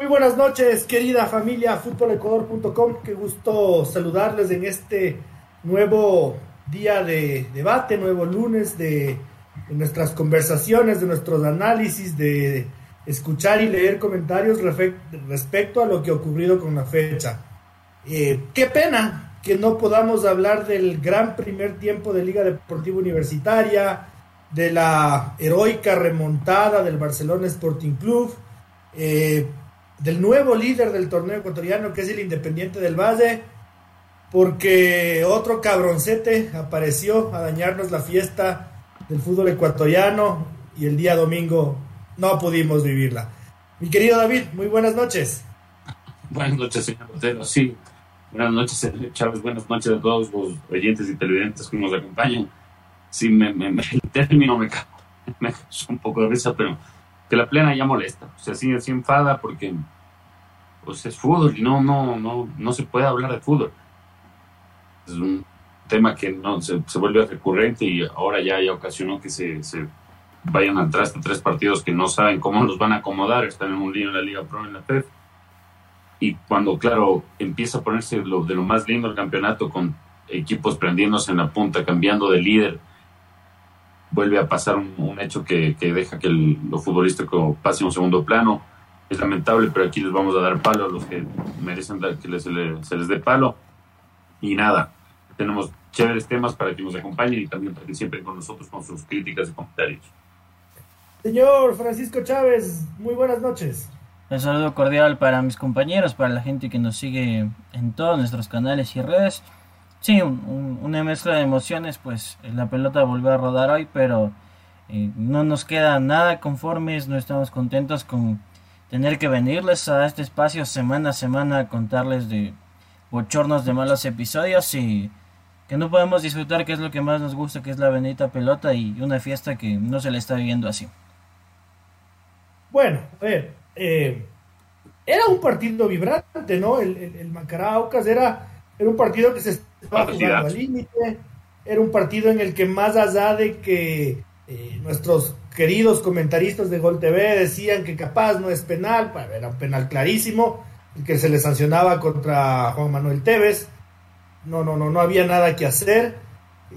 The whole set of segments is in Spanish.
Muy buenas noches, querida familia futbolecuador.com. Qué gusto saludarles en este nuevo día de debate, nuevo lunes de, nuestras conversaciones, de nuestros análisis, de escuchar y leer comentarios respecto a lo que ha ocurrido con la fecha. Eh, qué pena que no podamos hablar del gran primer tiempo de Liga Deportiva Universitaria, de la heroica remontada del Barcelona Sporting Club. Eh, del nuevo líder del torneo ecuatoriano, que es el Independiente del Valle, porque otro cabroncete apareció a dañarnos la fiesta del fútbol ecuatoriano y el día domingo no pudimos vivirla. Mi querido David, muy buenas noches. Buenas noches, señor Otero. Sí, buenas noches, Chávez. Buenas noches a todos los oyentes y televidentes que nos acompañan. Sí, me, me, el término me, me un poco de risa, pero que la plena ya molesta. O sea, sí, sí enfada porque pues es fútbol y no, no, no, no se puede hablar de fútbol. Es un tema que no se, vuelve recurrente y ahora ya, ya ocasionó que se, se vayan atrás de tres partidos que no saben cómo los van a acomodar, están en un lío en la Liga Pro, en la FEF. Y cuando, claro, empieza a ponerse lo, de lo más lindo el campeonato con equipos prendiéndose en la punta, cambiando de líder, vuelve a pasar un, un hecho que, que, deja que el, lo futbolístico pase a un segundo plano. Es lamentable, pero aquí les vamos a dar palo a los que merecen dar, que les, se, les, se les dé palo. Y nada, tenemos chéveres temas para que nos acompañen y también para que siempre con nosotros con sus críticas y comentarios. Señor Francisco Chávez, muy buenas noches. Un saludo cordial para mis compañeros, para la gente que nos sigue en todos nuestros canales y redes. Sí, un, un, una mezcla de emociones, pues la pelota volvió a rodar hoy, pero eh, no nos queda nada conformes, no estamos contentos con tener que venirles a este espacio semana a semana a contarles de bochornos de malos episodios y que no podemos disfrutar que es lo que más nos gusta, que es la bendita pelota y una fiesta que no se le está viviendo así. Bueno, a ver, eh, era un partido vibrante, ¿no? El, el, el Macaraucas era, era un partido que se estaba jugando al límite, era un partido en el que más allá de que eh, nuestros queridos comentaristas de Gol TV decían que capaz no es penal, era un penal clarísimo, que se le sancionaba contra Juan Manuel Tevez, no, no, no, no había nada que hacer.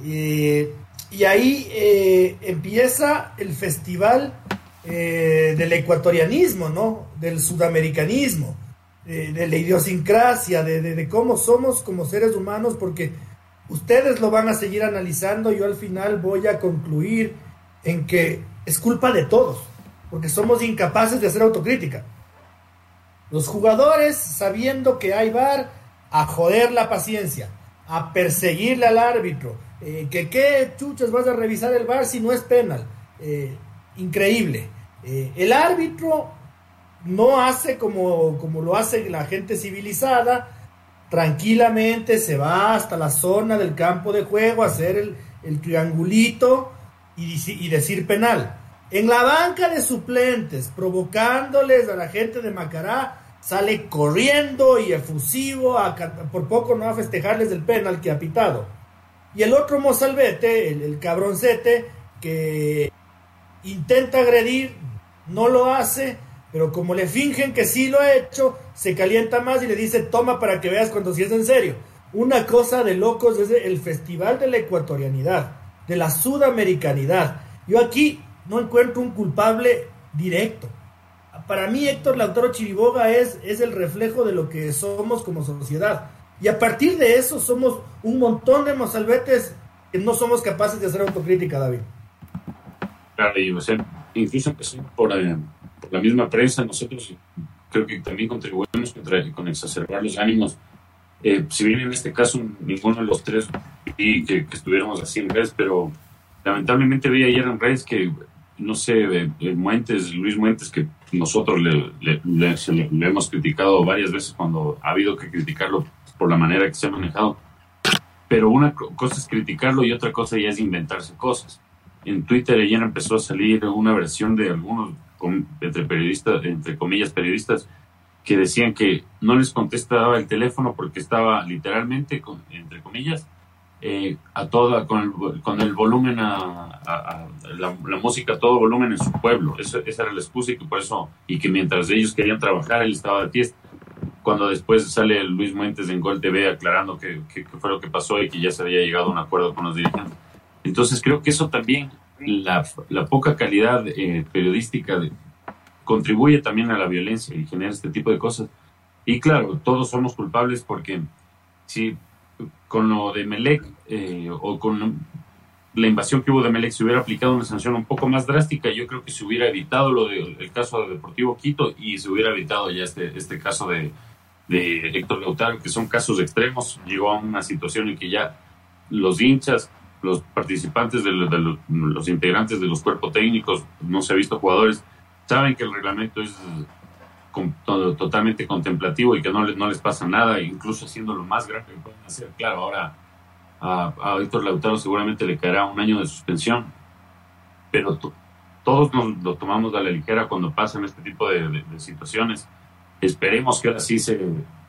Eh, y ahí eh, empieza el festival eh, del ecuatorianismo, ¿no? Del sudamericanismo, de la idiosincrasia, de, cómo somos como seres humanos, porque ustedes lo van a seguir analizando, yo al final voy a concluir en que es culpa de todos, porque somos incapaces de hacer autocrítica. Los jugadores, sabiendo que hay bar, a joder la paciencia, a perseguirle al árbitro, eh, que qué chuchas vas a revisar el bar si no es penal. Eh, increíble. Eh, el árbitro no hace como, como lo hace la gente civilizada, tranquilamente se va hasta la zona del campo de juego a hacer el triangulito y, decir penal. En la banca de suplentes, provocándoles a la gente de Macará, sale corriendo y efusivo, por poco no a festejarles el penal que ha pitado. Y el otro mozalbete, el, el cabroncete, que intenta agredir, no lo hace, pero como le fingen que sí lo ha hecho, se calienta más y le dice, toma para que veas cuando sí es en serio. Una cosa de locos es el festival de la ecuatorianidad, de la sudamericanidad. Yo aquí no encuentro un culpable directo. Para mí Héctor Lautaro Chiriboga es, es el reflejo de lo que somos como sociedad. Y a partir de eso somos un montón de mozalbetes que no somos capaces de hacer autocrítica, David. Claro, y o sea, incluso por, eh, por, la misma prensa, nosotros creo que también contribuimos con exacerbar los ánimos. Eh, si bien en este caso ninguno de los tres y que, que estuviéramos así en redes, pero lamentablemente vi ayer en redes que no sé, Muentes, Luis Muentes, que nosotros le, le, hemos criticado varias veces cuando ha habido que criticarlo por la manera que se ha manejado. Pero una cosa es criticarlo y otra cosa ya es inventarse cosas. En Twitter ayer empezó a salir una versión de algunos, entre periodistas, entre comillas, periodistas, que decían que no les contestaba el teléfono porque estaba literalmente, entre comillas, eh, a toda, con el, con el volumen, a, la, música a todo volumen en su pueblo. esa era la excusa y que por eso, y que mientras ellos querían trabajar, él estaba de fiesta. Cuando después sale Luis Muentes en Gol TV aclarando qué fue lo que pasó y que ya se había llegado a un acuerdo con los dirigentes. Entonces creo que eso también, la, la poca calidad eh, periodística de, contribuye también a la violencia y genera este tipo de cosas. Y claro, todos somos culpables porque si con lo de Melec eh, o con la invasión que hubo de Melec se hubiera aplicado una sanción un poco más drástica, yo creo que se hubiera evitado lo del caso de Deportivo Quito y se hubiera evitado ya este, este caso de, de Héctor Lautaro, que son casos extremos. Llegó a una situación en que ya los hinchas, los participantes de, los integrantes de los cuerpos técnicos, no se ha visto jugadores, saben que el reglamento es totalmente contemplativo y que no les, no les pasa nada, incluso haciendo lo más grave que pueden hacer. Claro, ahora a, a Víctor Lautaro seguramente le caerá un año de suspensión, pero todos nos lo tomamos a la ligera cuando pasan este tipo de, situaciones. Esperemos que ahora sí se,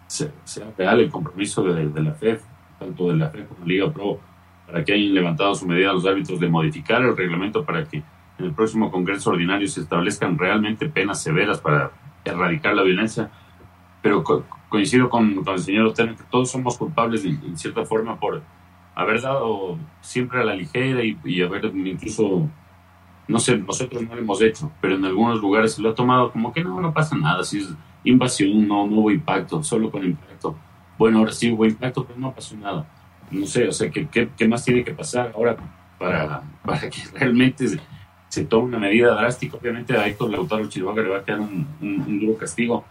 sea real el compromiso de, de, la FEF, tanto de la FEF como Liga Pro, para que hayan levantado su medida los árbitros de modificar el reglamento para que en el próximo Congreso Ordinario se establezcan realmente penas severas para erradicar la violencia. Pero coincido con, el señor Otero que todos somos culpables en, cierta forma por haber dado siempre a la ligera y, haber incluso, no sé, nosotros no lo hemos hecho, pero en algunos lugares se lo ha tomado como que no, no pasa nada, si es invasión, no, no hubo impacto, solo con impacto. Bueno, ahora sí hubo impacto, pero no pasó nada. No sé, o sea, ¿qué, qué, más tiene que pasar ahora para, para que realmente toma una medida drástica. Obviamente a Héctor Lautaro Chihuahua le va a quedar un, duro castigo,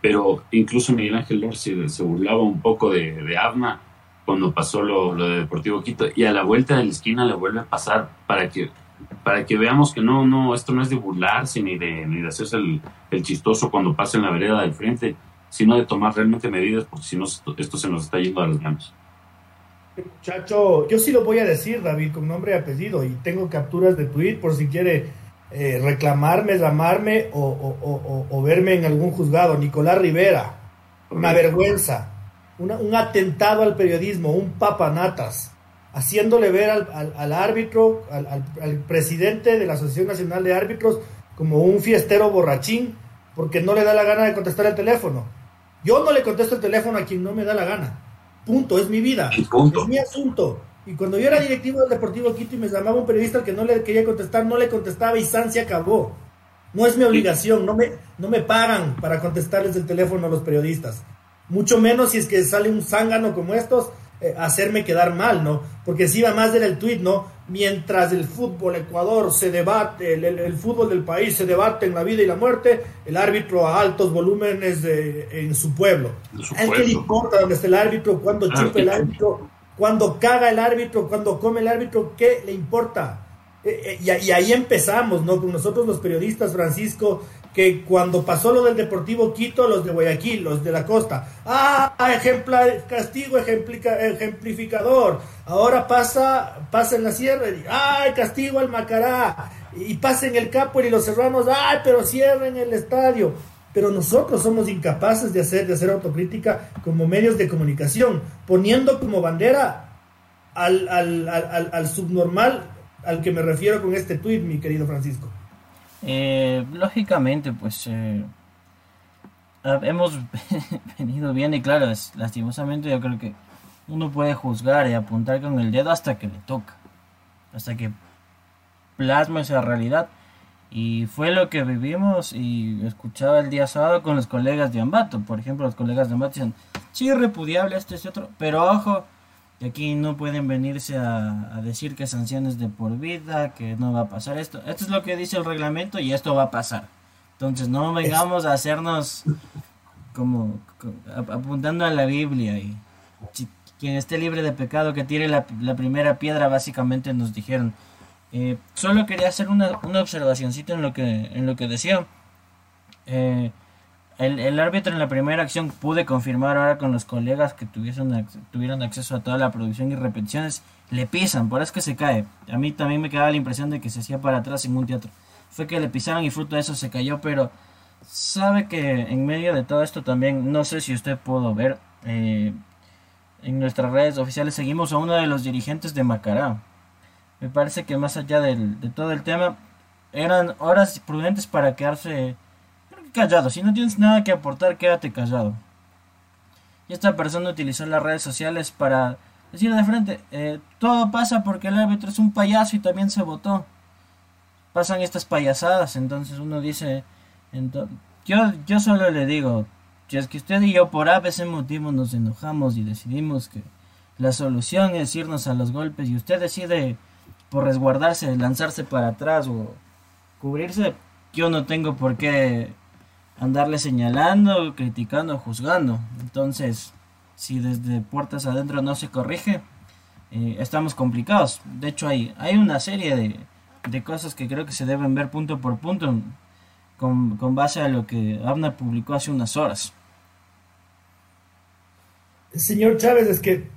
pero incluso Miguel Ángel Lor se, burlaba un poco de, de Abna cuando pasó lo, de Deportivo Quito y a la vuelta de la esquina le vuelve a pasar para que para que veamos que no no esto no es de burlarse ni de ni de hacerse el, el chistoso cuando pasa en la vereda del frente sino de tomar realmente medidas porque si no esto se nos está yendo a las manos Muchacho, yo sí lo voy a decir, David, con nombre y apellido, y tengo capturas de tweet por si quiere eh, reclamarme, llamarme o, verme en algún juzgado. Nicolás Rivera, una vergüenza, un atentado al periodismo, un papanatas, haciéndole ver al, árbitro, al, presidente de la Asociación Nacional de Árbitros, como un fiestero borrachín, porque no le da la gana de contestar el teléfono. Yo no le contesto el teléfono a quien no me da la gana. Punto, es mi vida. Es mi asunto. Y cuando yo era directivo del Deportivo Quito y me llamaba un periodista al que no le quería contestar, no le contestaba y San se acabó. No es mi obligación, no me, no me pagan para contestarles el teléfono a los periodistas. Mucho menos si es que sale un zángano como estos, eh, hacerme quedar mal, ¿no? Porque si va más del el tuit, ¿no? Mientras el fútbol Ecuador se debate, el, fútbol del país se debate en la vida y la muerte, el árbitro a altos volúmenes en su pueblo. ¿A qué le importa dónde está el árbitro, cuándo ah, chupa el árbitro, cuándo caga el árbitro, cuándo come el árbitro? ¿Qué le importa? Eh, eh, y, y, ahí empezamos, ¿no? Con nosotros los periodistas, Francisco, que cuando pasó lo del Deportivo Quito, los de Guayaquil, los de la costa, ah, ejemplar, castigo ejemplificador, ahora pasa, pasa en la sierra, y, ay, castigo al Macará, y pasa en el Capo y los serranos, ay, pero cierren el estadio. Pero nosotros somos incapaces de hacer, de hacer autocrítica como medios de comunicación, poniendo como bandera al, al, al, al subnormal al que me refiero con este tuit, mi querido Francisco. Eh, lógicamente, pues eh, hemos venido bien y claro, lastimosamente yo creo que uno puede juzgar y apuntar con el dedo hasta que le toca, hasta que plasma esa realidad. Y fue lo que vivimos y escuchaba el día sábado con los colegas de Ambato. Por ejemplo, los colegas de Ambato decían, sí, repudiable este y otro, pero ojo, y aquí no pueden venirse a, decir que sanciones de por vida, que no va a pasar esto. Esto es lo que dice el reglamento y esto va a pasar. Entonces no vengamos a hacernos como, apuntando a la Biblia y quien esté libre de pecado que tire la, primera piedra, básicamente nos dijeron. Eh, solo quería hacer una, una observacióncita en lo que, en lo que decía. Eh, el, árbitro en la primera acción pude confirmar ahora con los colegas que tuviesen, tuvieron acceso a toda la producción y repeticiones, le pisan, por eso que se cae. A mí también me quedaba la impresión de que se hacía para atrás en un teatro. Fue que le pisaron y fruto de eso se cayó, pero sabe que en medio de todo esto también, no sé si usted pudo ver, eh, en nuestras redes oficiales seguimos a uno de los dirigentes de Macará. Me parece que más allá del, de todo el tema, eran horas prudentes para quedarse callado. Si no tienes nada que aportar, quédate callado. Y esta persona utilizó las redes sociales para decir de frente, eh, todo pasa porque el árbitro es un payaso y también se votó. Pasan estas payasadas, entonces uno dice, yo, yo solo le digo, si es que usted y yo por a ese motivo nos enojamos y decidimos que la solución es irnos a los golpes y usted decide por resguardarse, lanzarse para atrás o cubrirse, yo no tengo por qué andarle señalando, criticando, juzgando. Entonces, si desde puertas adentro no se corrige, eh, estamos complicados. De hecho, hay, hay una serie de, de, cosas que creo que se deben ver punto por punto con, con base a lo que Abner publicó hace unas horas. Señor Chávez, es que,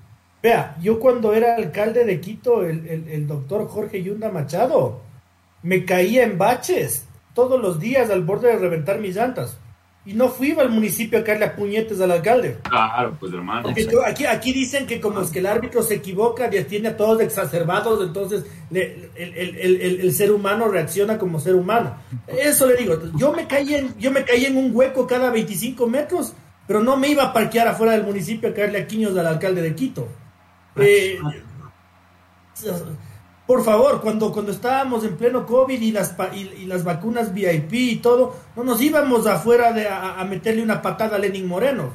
vea, yo cuando era alcalde de Quito, el, el, el doctor Jorge Yunda Machado, me caía en baches todos los días al borde de reventar mis llantas. Y no fui al municipio a caerle a puñetes al alcalde. Claro, pues hermano. aquí, aquí dicen que como es que el árbitro se equivoca y tiene a todos exacerbados, entonces el, el, ser humano reacciona como ser humano. Eso le digo, yo me caí en, yo me caí en un hueco cada 25 metros, pero no me iba a parquear afuera del municipio a caerle a quiños al alcalde de Quito. Eh, por favor, cuando, cuando estábamos en pleno COVID y las, y, las vacunas VIP y todo, no nos íbamos afuera de, a, meterle una patada a Lenin Moreno.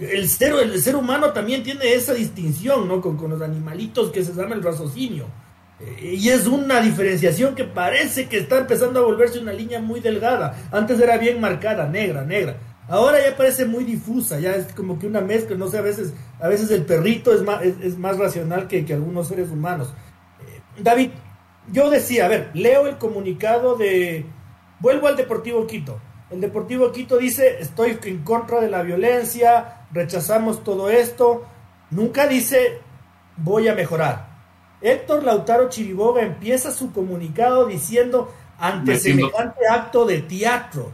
el, ser, el ser humano también tiene esa distinción, ¿no? Con, con los animalitos que se llama el raciocinio. Eh, y es una diferenciación que parece que está empezando a volverse una línea muy delgada. Antes era bien marcada, negra, negra. Ahora ya parece muy difusa, ya es como que una mezcla, no sé, a veces, a veces el perrito es más, es, más racional que, que, algunos seres humanos. Eh, David, yo decía, a ver, leo el comunicado de... Vuelvo al Deportivo Quito. El Deportivo Quito dice, estoy en contra de la violencia, rechazamos todo esto. Nunca dice, voy a mejorar. Héctor Lautaro Chiriboga empieza su comunicado diciendo, ante semejante acto de teatro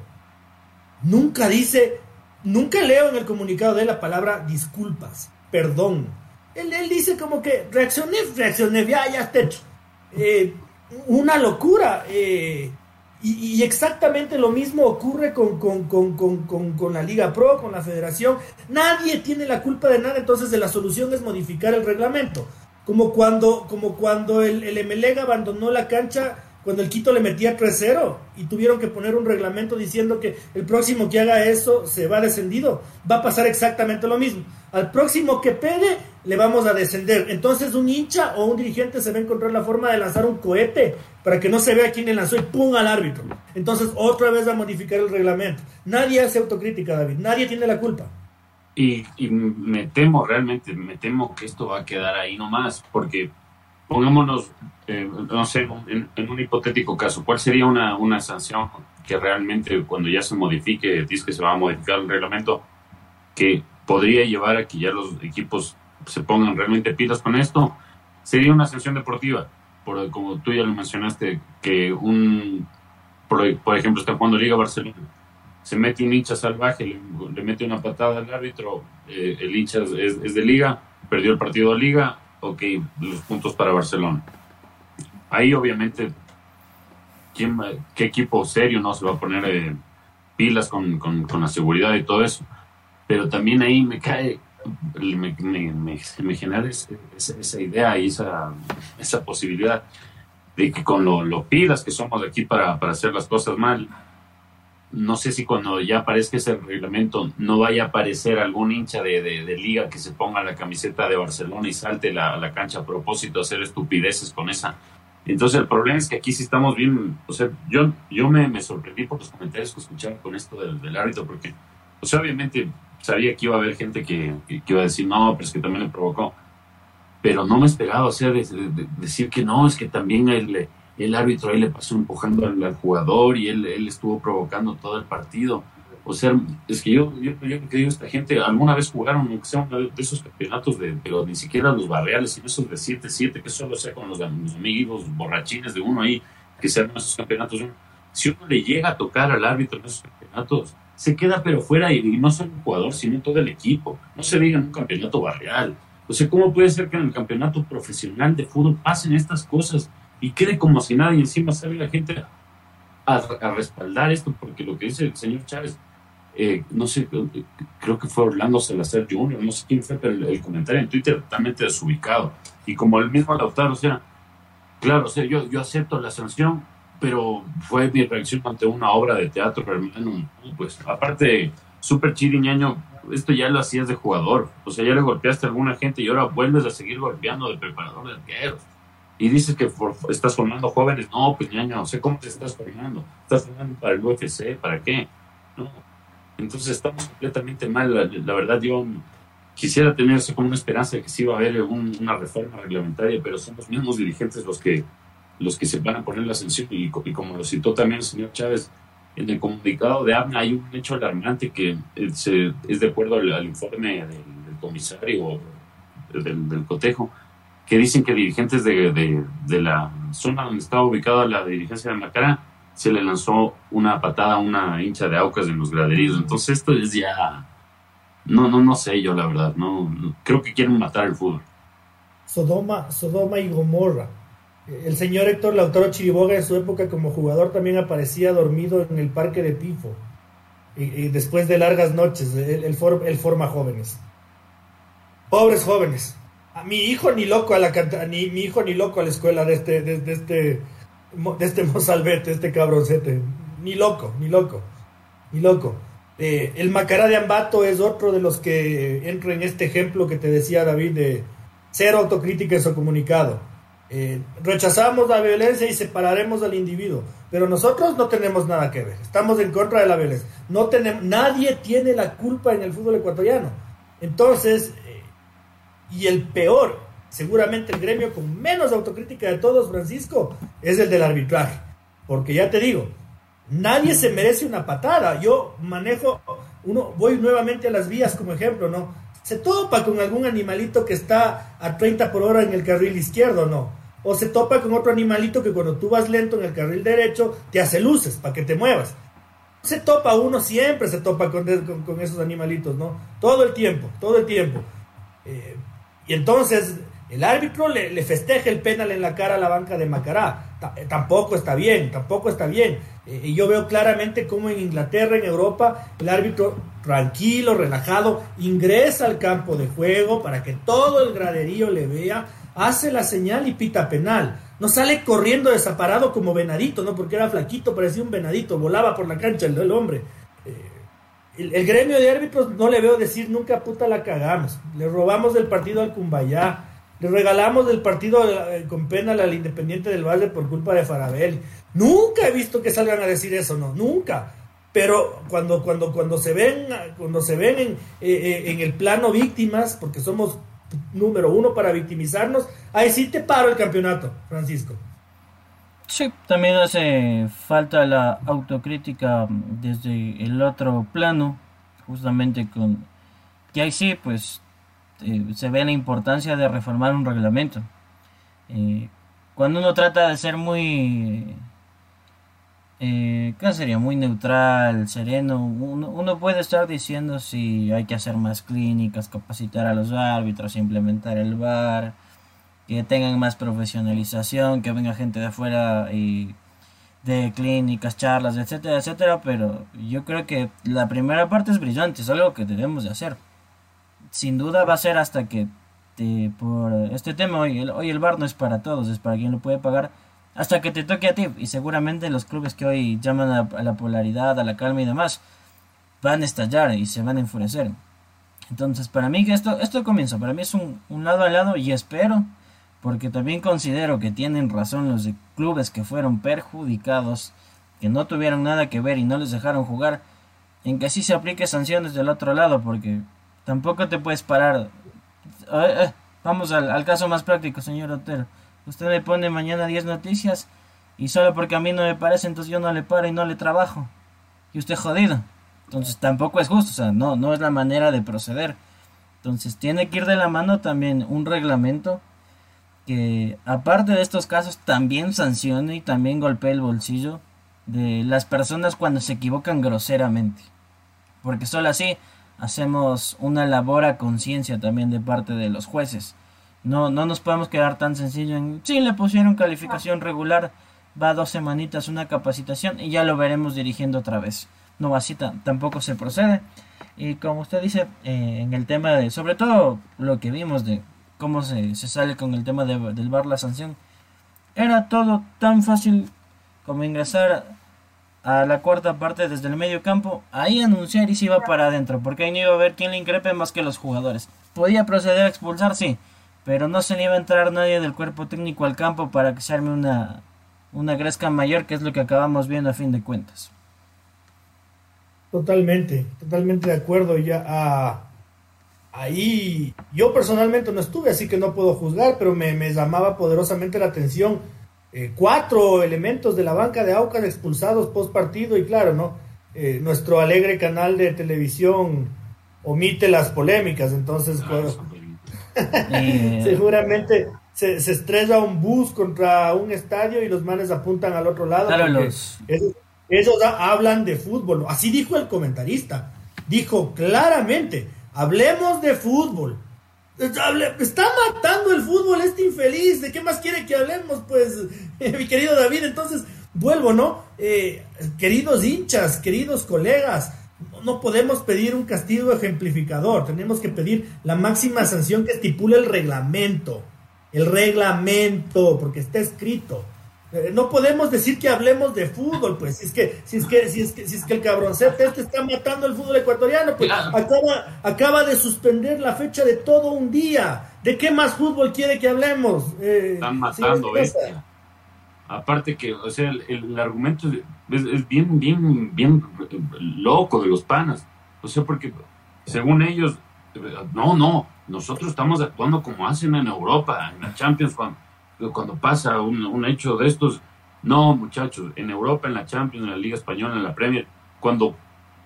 Nunca dice, nunca leo en el comunicado de la palabra disculpas, perdón. Él, él dice como que reaccioné, reaccioné, ya, ya está hecho. Eh, una locura. Eh, y, exactamente lo mismo ocurre con, con, la Liga Pro, con la Federación. Nadie tiene la culpa de nada, entonces la solución es modificar el reglamento. Como cuando, como cuando el, el abandonó la cancha cuando el Quito le metía 3-0 y tuvieron que poner un reglamento diciendo que el próximo que haga eso se va descendido. Va a pasar exactamente lo mismo. Al próximo que pegue, le vamos a descender. Entonces un hincha o un dirigente se va a encontrar la forma de lanzar un cohete para que no se vea quién le lanzó y ¡pum! al árbitro. Entonces otra vez va a modificar el reglamento. Nadie hace autocrítica, David. Nadie tiene la culpa. Y, y me temo, realmente, me temo que esto va a quedar ahí nomás, porque pongámonos, eh, no sé, en, un hipotético caso, ¿cuál sería una, una sanción que realmente cuando ya se modifique, dice que se va a modificar el reglamento, que podría llevar a que ya los equipos se pongan realmente pilas con esto? Sería una sanción deportiva, por, como tú ya lo mencionaste, que un, por, ejemplo, está jugando Liga Barcelona, se mete un hincha salvaje, le, mete una patada al árbitro, eh, el hincha es, es de Liga, perdió el partido de Liga, ok, los puntos para Barcelona. Ahí obviamente, ¿quién, ¿qué equipo serio no se va a poner eh, pilas con, la seguridad y todo eso? Pero también ahí me cae, me, me, genera esa, idea y esa, esa posibilidad de que con lo, lo pilas que somos aquí para, para hacer las cosas mal, no sé si cuando ya aparezca ese reglamento no vaya a aparecer algún hincha de, liga que se ponga la camiseta de Barcelona y salte la, la cancha a propósito a hacer estupideces con esa. Entonces el problema es que aquí sí estamos bien, o sea, yo, yo me, sorprendí por los comentarios que escucharon con esto del, del árbitro, porque, o sea, obviamente sabía que iba a haber gente que, que, iba a decir, no, pero es que también le provocó. pero no me esperaba, o sea, decir que no, es que también el, el árbitro ahí le pasó empujando al, jugador y él, él, estuvo provocando todo el partido. O sea, es que yo, yo, yo que digo, esta gente alguna vez jugaron, aunque sea uno de esos campeonatos, de, pero ni siquiera los barriales, sino esos de 7-7, que solo sea con los, amigos borrachines de uno ahí, que sean esos campeonatos. Si uno le llega a tocar al árbitro en esos campeonatos, se queda pero fuera y, no solo el jugador, sino todo el equipo. No se diga en un campeonato barrial. O sea, ¿cómo puede ser que en el campeonato profesional de fútbol pasen estas cosas y quede como si nada y encima sabe la gente a, respaldar esto? Porque lo que dice el señor Chávez, eh, no sé, creo que fue Orlando Salazar Jr., no sé quién fue, pero el, comentario en Twitter totalmente desubicado. Y como el mismo Lautaro, o sea, claro, o sea, yo, yo acepto la sanción, pero fue mi reacción ante una obra de teatro, hermano. Pues aparte, súper chiriñaño esto ya lo hacías de jugador. O sea, ya le golpeaste a alguna gente y ahora vuelves a seguir golpeando de preparador de arqueros. Y dices que estás formando jóvenes. No, pues ñaño, no sé cómo te estás formando. ¿Estás formando para el UFC? ¿Para qué? No. Entonces estamos completamente mal. La, verdad, yo quisiera tener como una esperanza de que sí va a haber una reforma reglamentaria, pero son los mismos dirigentes los que, los que se van a poner la sanción. Y, y como lo citó también el señor Chávez, en el comunicado de AMNA hay un hecho alarmante que es, de acuerdo al, informe del, comisario del, cotejo, que dicen que dirigentes de, la zona donde estaba ubicada la dirigencia de Macará se le lanzó una patada a una hincha de Aucas en los graderíos. Entonces esto es ya... No, no, no sé yo la verdad. No, creo que quieren matar el fútbol. Sodoma, Sodoma y Gomorra. El señor Héctor Lautaro Chiriboga en su época como jugador también aparecía dormido en el parque de Pifo. Y, después de largas noches, él, forma jóvenes. Pobres jóvenes. A mi hijo ni loco a la ni mi hijo ni loco a la escuela de este, de, este, de este mozalbete, este cabroncete. Ni loco, ni loco, ni loco. Eh, el Macará de Ambato es otro de los que entra en este ejemplo que te decía David de cero autocrítica en su comunicado eh, rechazamos la violencia y separaremos al individuo, pero nosotros no tenemos nada que ver, estamos en contra de la violencia. No nadie tiene la culpa en el fútbol ecuatoriano. Entonces, y el peor, seguramente el gremio con menos autocrítica de todos, Francisco, es el del arbitraje. Porque ya te digo, nadie se merece una patada. Yo manejo, uno, voy nuevamente a las vías como ejemplo, ¿no? Se topa con algún animalito que está a 30 por hora en el carril izquierdo, ¿no? o se topa con otro animalito que cuando tú vas lento en el carril derecho te hace luces para que te muevas. Se topa uno, siempre se topa con, con, esos animalitos, ¿no? Todo el tiempo, todo el tiempo. Eh, y entonces el árbitro le, festeja el penal en la cara a la banca de Macará. Eh, tampoco está bien, tampoco está bien. Eh, y yo veo claramente cómo en Inglaterra, en Europa, el árbitro tranquilo, relajado, ingresa al campo de juego para que todo el graderío le vea hace la señal y pita penal. No sale corriendo desaparado como venadito, ¿no? Porque era flaquito, parecía un venadito, volaba por la cancha el, hombre. Eh, el, gremio de árbitros no le veo decir nunca puta la cagamos. Le robamos del partido al Cumbayá. Le regalamos del partido eh, con pena al Independiente del Valle por culpa de Farabel. Nunca he visto que salgan a decir eso, no, nunca. Pero cuando, cuando, cuando se ven, cuando se ven en, eh, en el plano víctimas, porque somos número uno para victimizarnos, ahí sí te paro el campeonato, Francisco. Sí, también hace falta la autocrítica desde el otro plano, justamente con que ahí sí, pues eh, se ve la importancia de reformar un reglamento. Eh, cuando uno trata de ser muy eh, ¿qué sería? Muy neutral, sereno. Uno, puede estar diciendo si hay que hacer más clínicas, capacitar a los árbitros, implementar el VAR, que tengan más profesionalización, que venga gente de afuera y de clínicas, charlas, etcétera, etcétera. Pero yo creo que la primera parte es brillante, es algo que debemos de hacer. Sin duda va a ser hasta que por este tema hoy el, hoy el bar no es para todos, es para quien lo puede pagar hasta que te toque a ti. Y seguramente los clubes que hoy llaman a, la polaridad, a la calma y demás, van a estallar y se van a enfurecer. Entonces, para mí que esto, esto comienza, para mí es un, un lado a lado y espero, porque también considero que tienen razón los de clubes que fueron perjudicados, que no tuvieron nada que ver y no les dejaron jugar, en que así se aplique sanciones del otro lado, porque tampoco te puedes parar. Eh, eh, Vamos al, caso más práctico, señor Otero. Usted me pone mañana 10 noticias y solo porque a mí no me parece, entonces yo no le paro y no le trabajo. Y usted jodido. Entonces tampoco es justo, o sea, no, no es la manera de proceder. Entonces tiene que ir de la mano también un reglamento que aparte de estos casos también sancione y también golpee el bolsillo de las personas cuando se equivocan groseramente. Porque solo así hacemos una labor a conciencia también de parte de los jueces. No, no nos podemos quedar tan sencillo en, sí, le pusieron calificación regular, va dos semanitas una capacitación y ya lo veremos dirigiendo otra vez. No, así tampoco se procede. Y como usted dice, eh, en el tema de, sobre todo lo que vimos de cómo se, sale con el tema del bar la sanción, era todo tan fácil como ingresar a la cuarta parte desde el medio campo, ahí anunciar y se iba para adentro, porque ahí no iba a ver quién le increpe más que los jugadores. Podía proceder a expulsar, sí, pero no se le iba a entrar nadie del cuerpo técnico al campo para que se arme una, una gresca mayor, que es lo que acabamos viendo a fin de cuentas. Totalmente, totalmente de acuerdo. Ya ah, ahí yo personalmente no estuve, así que no puedo juzgar, pero me, me llamaba poderosamente la atención eh, cuatro elementos de la banca de Aucas expulsados post partido y claro, ¿no? Eh, nuestro alegre canal de televisión omite las polémicas, entonces pues, seguramente se, estrella un bus contra un estadio y los manes apuntan al otro lado. ellos hablan de fútbol, así dijo el comentarista, dijo claramente, hablemos de fútbol Está matando el fútbol este infeliz. ¿De qué más quiere que hablemos? Pues, mi querido David, entonces vuelvo, ¿no? Eh, queridos hinchas, queridos colegas, no podemos pedir un castigo ejemplificador. Tenemos que pedir la máxima sanción que estipula el reglamento. El reglamento, porque está escrito. Eh, no podemos decir que hablemos de fútbol, pues, si es que, si es que, si es que, si es que el cabroncete este está matando el fútbol ecuatoriano, pues acaba, acaba de suspender la fecha de todo un día. ¿De qué más fútbol quiere que hablemos? Eh, Están matando, Aparte que, o sea, el, argumento es, bien, bien, bien loco de los panas. O sea, porque según ellos, no, no, nosotros estamos actuando como hacen en Europa, en la Champions, cuando cuando pasa un, hecho de estos, no, muchachos, en Europa, en la Champions, en la Liga Española, en la Premier, cuando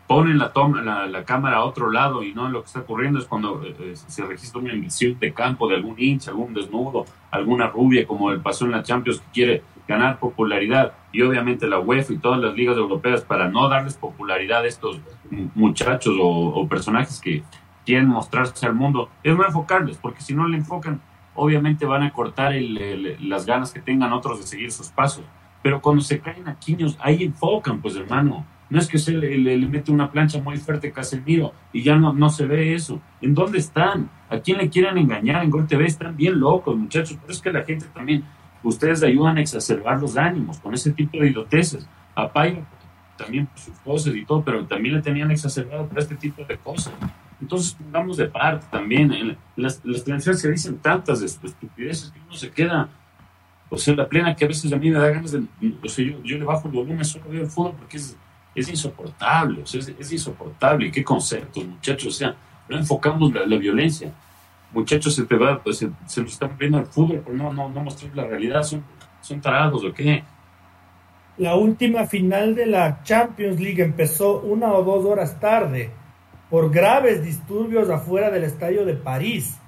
ponen la, toma, la, cámara a otro lado y no lo que está ocurriendo es cuando eh, eh, se registra una invasión de campo de algún hincha, algún desnudo, alguna rubia, como el pasó en la Champions, que quiere ganar popularidad. Y obviamente la UEFA y todas las ligas europeas, para no darles popularidad a estos muchachos o, o personajes que quieren mostrarse al mundo, es no enfocarles, porque si no le enfocan, obviamente van a cortar las ganas que tengan otros de seguir sus pasos. Pero cuando se caen a quiños, ahí enfocan, pues hermano. No es que se le, mete una plancha muy fuerte a Casemiro y ya no, no se ve eso. ¿En dónde están? ¿A quién le quieren engañar? En Gol TV están bien locos, muchachos. Pero es que la gente también, ustedes ayudan a exacerbar los ánimos con ese tipo de idioteces. A Payo también por sus cosas y todo, pero también le tenían exacerbado por este tipo de cosas. Entonces pongamos de parte también. las, las se dicen tantas estupideces que uno se queda. O sea, la plena que a veces a mí me da ganas de. O sea, yo, le bajo el volumen, solo veo el fútbol porque es, es insoportable. O sea, es, insoportable. ¿Qué conceptos, muchachos? O sea, no enfocamos la, violencia. Muchachos, se te va, pues, se, nos está viendo el fútbol por no, no, no mostrar la realidad. Son, son tarados, ¿o qué? La última final de la Champions League empezó una o dos horas tarde por graves disturbios afuera del estadio de París.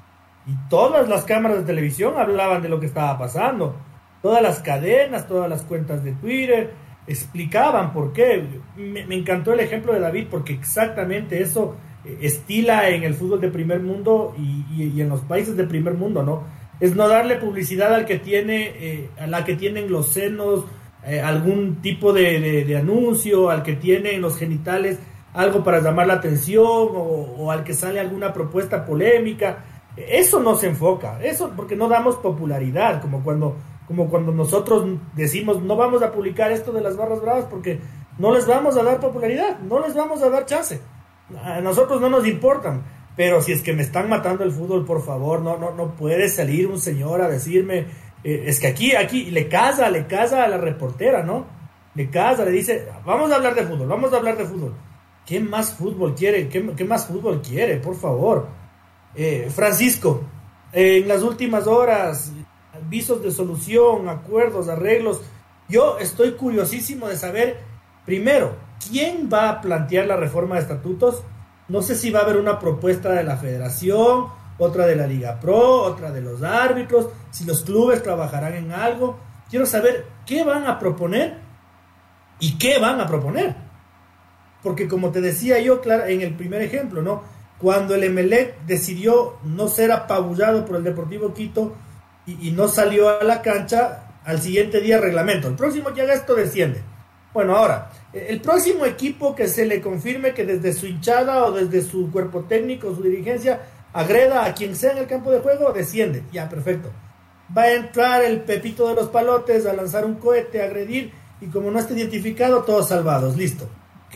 Y todas las cámaras de televisión hablaban de lo que estaba pasando. Todas las cadenas, todas las cuentas de Twitter explicaban por qué. Me, encantó el ejemplo de David porque exactamente eso eh, estila en el fútbol de primer mundo y, en los países de primer mundo, ¿no? Es no darle publicidad al que tiene, eh, a la que tienen los senos, eh, algún tipo de, de, anuncio, al que tiene los genitales algo para llamar la atención o, al que sale alguna propuesta polémica. Eso no se enfoca, eso porque no damos popularidad, como cuando, como cuando nosotros decimos no vamos a publicar esto de las barras bravas porque no les vamos a dar popularidad, no les vamos a dar chance. A nosotros no nos importan, pero si es que me están matando el fútbol, por favor, no, no, no puede salir un señor a decirme, eh, es que aquí, aquí, le casa, le casa a la reportera, ¿no? Le casa, le dice, vamos a hablar de fútbol, vamos a hablar de fútbol. ¿Qué más fútbol quiere? ¿Qué, más fútbol quiere? Por favor. Eh, Francisco, en las últimas horas, visos de solución, acuerdos, arreglos. Yo estoy curiosísimo de saber, primero, quién va a plantear la reforma de estatutos. No sé si va a haber una propuesta de la federación, otra de la Liga Pro, otra de los árbitros, si los clubes trabajarán en algo. Quiero saber qué van a proponer y qué van a proponer. Porque como te decía yo claro, en el primer ejemplo, ¿no? Cuando el Emelec decidió no ser apabullado por el Deportivo Quito y, no salió a la cancha, al siguiente día reglamento. El próximo que haga esto desciende. Bueno, ahora, el próximo equipo que se le confirme que desde su hinchada o desde su cuerpo técnico, su dirigencia, agreda a quien sea en el campo de juego, desciende. Ya, perfecto. Va a entrar el Pepito de los Palotes a lanzar un cohete, a agredir, y como no está identificado, todos salvados. Listo.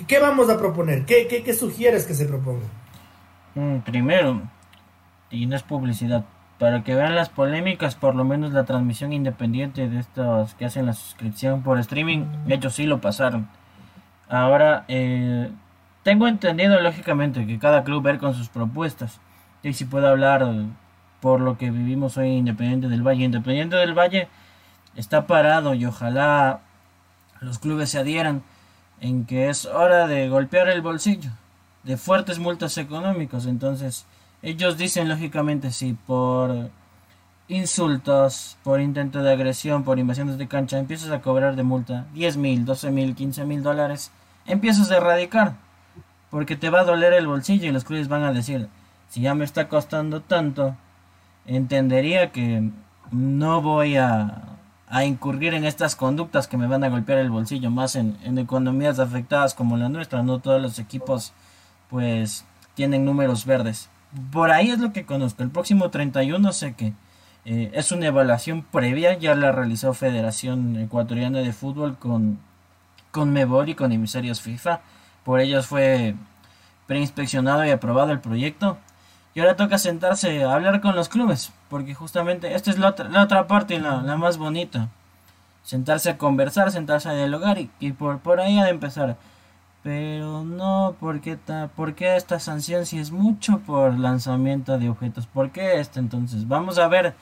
¿Qué, vamos a proponer? ¿Qué, qué, qué sugieres que se proponga? Mm, primero, y no es publicidad, para que vean las polémicas, por lo menos la transmisión independiente de estos que hacen la suscripción por streaming, ellos sí lo pasaron. Ahora, eh, tengo entendido lógicamente que cada club ver con sus propuestas. Y si puedo hablar por lo que vivimos hoy Independiente del Valle. Independiente del Valle está parado y ojalá los clubes se adhieran en que es hora de golpear el bolsillo de fuertes multas económicos. Entonces, ellos dicen lógicamente si por insultos, por intento de agresión, por invasiones de cancha, empiezas a cobrar de multa 10 mil, 12 mil, 15 mil dólares, empiezas a erradicar. Porque te va a doler el bolsillo y los clubes van a decir, si ya me está costando tanto, entendería que no voy a, a incurrir en estas conductas que me van a golpear el bolsillo, más en, en economías afectadas como la nuestra, no todos los equipos pues tienen números verdes. Por ahí es lo que conozco. El próximo 31 sé que eh, es una evaluación previa, ya la realizó Federación Ecuatoriana de Fútbol con, con Mebol y con emisarios FIFA. Por ellos fue preinspeccionado y aprobado el proyecto. Y ahora toca sentarse a hablar con los clubes, porque justamente esta es la otra, la otra parte, la, la más bonita. Sentarse a conversar, sentarse a dialogar y, por, por ahí ha de empezar. Pero no, ¿por qué, ta, ¿por qué esta sanción si es mucho por lanzamiento de objetos? ¿Por qué esto entonces? Vamos a ver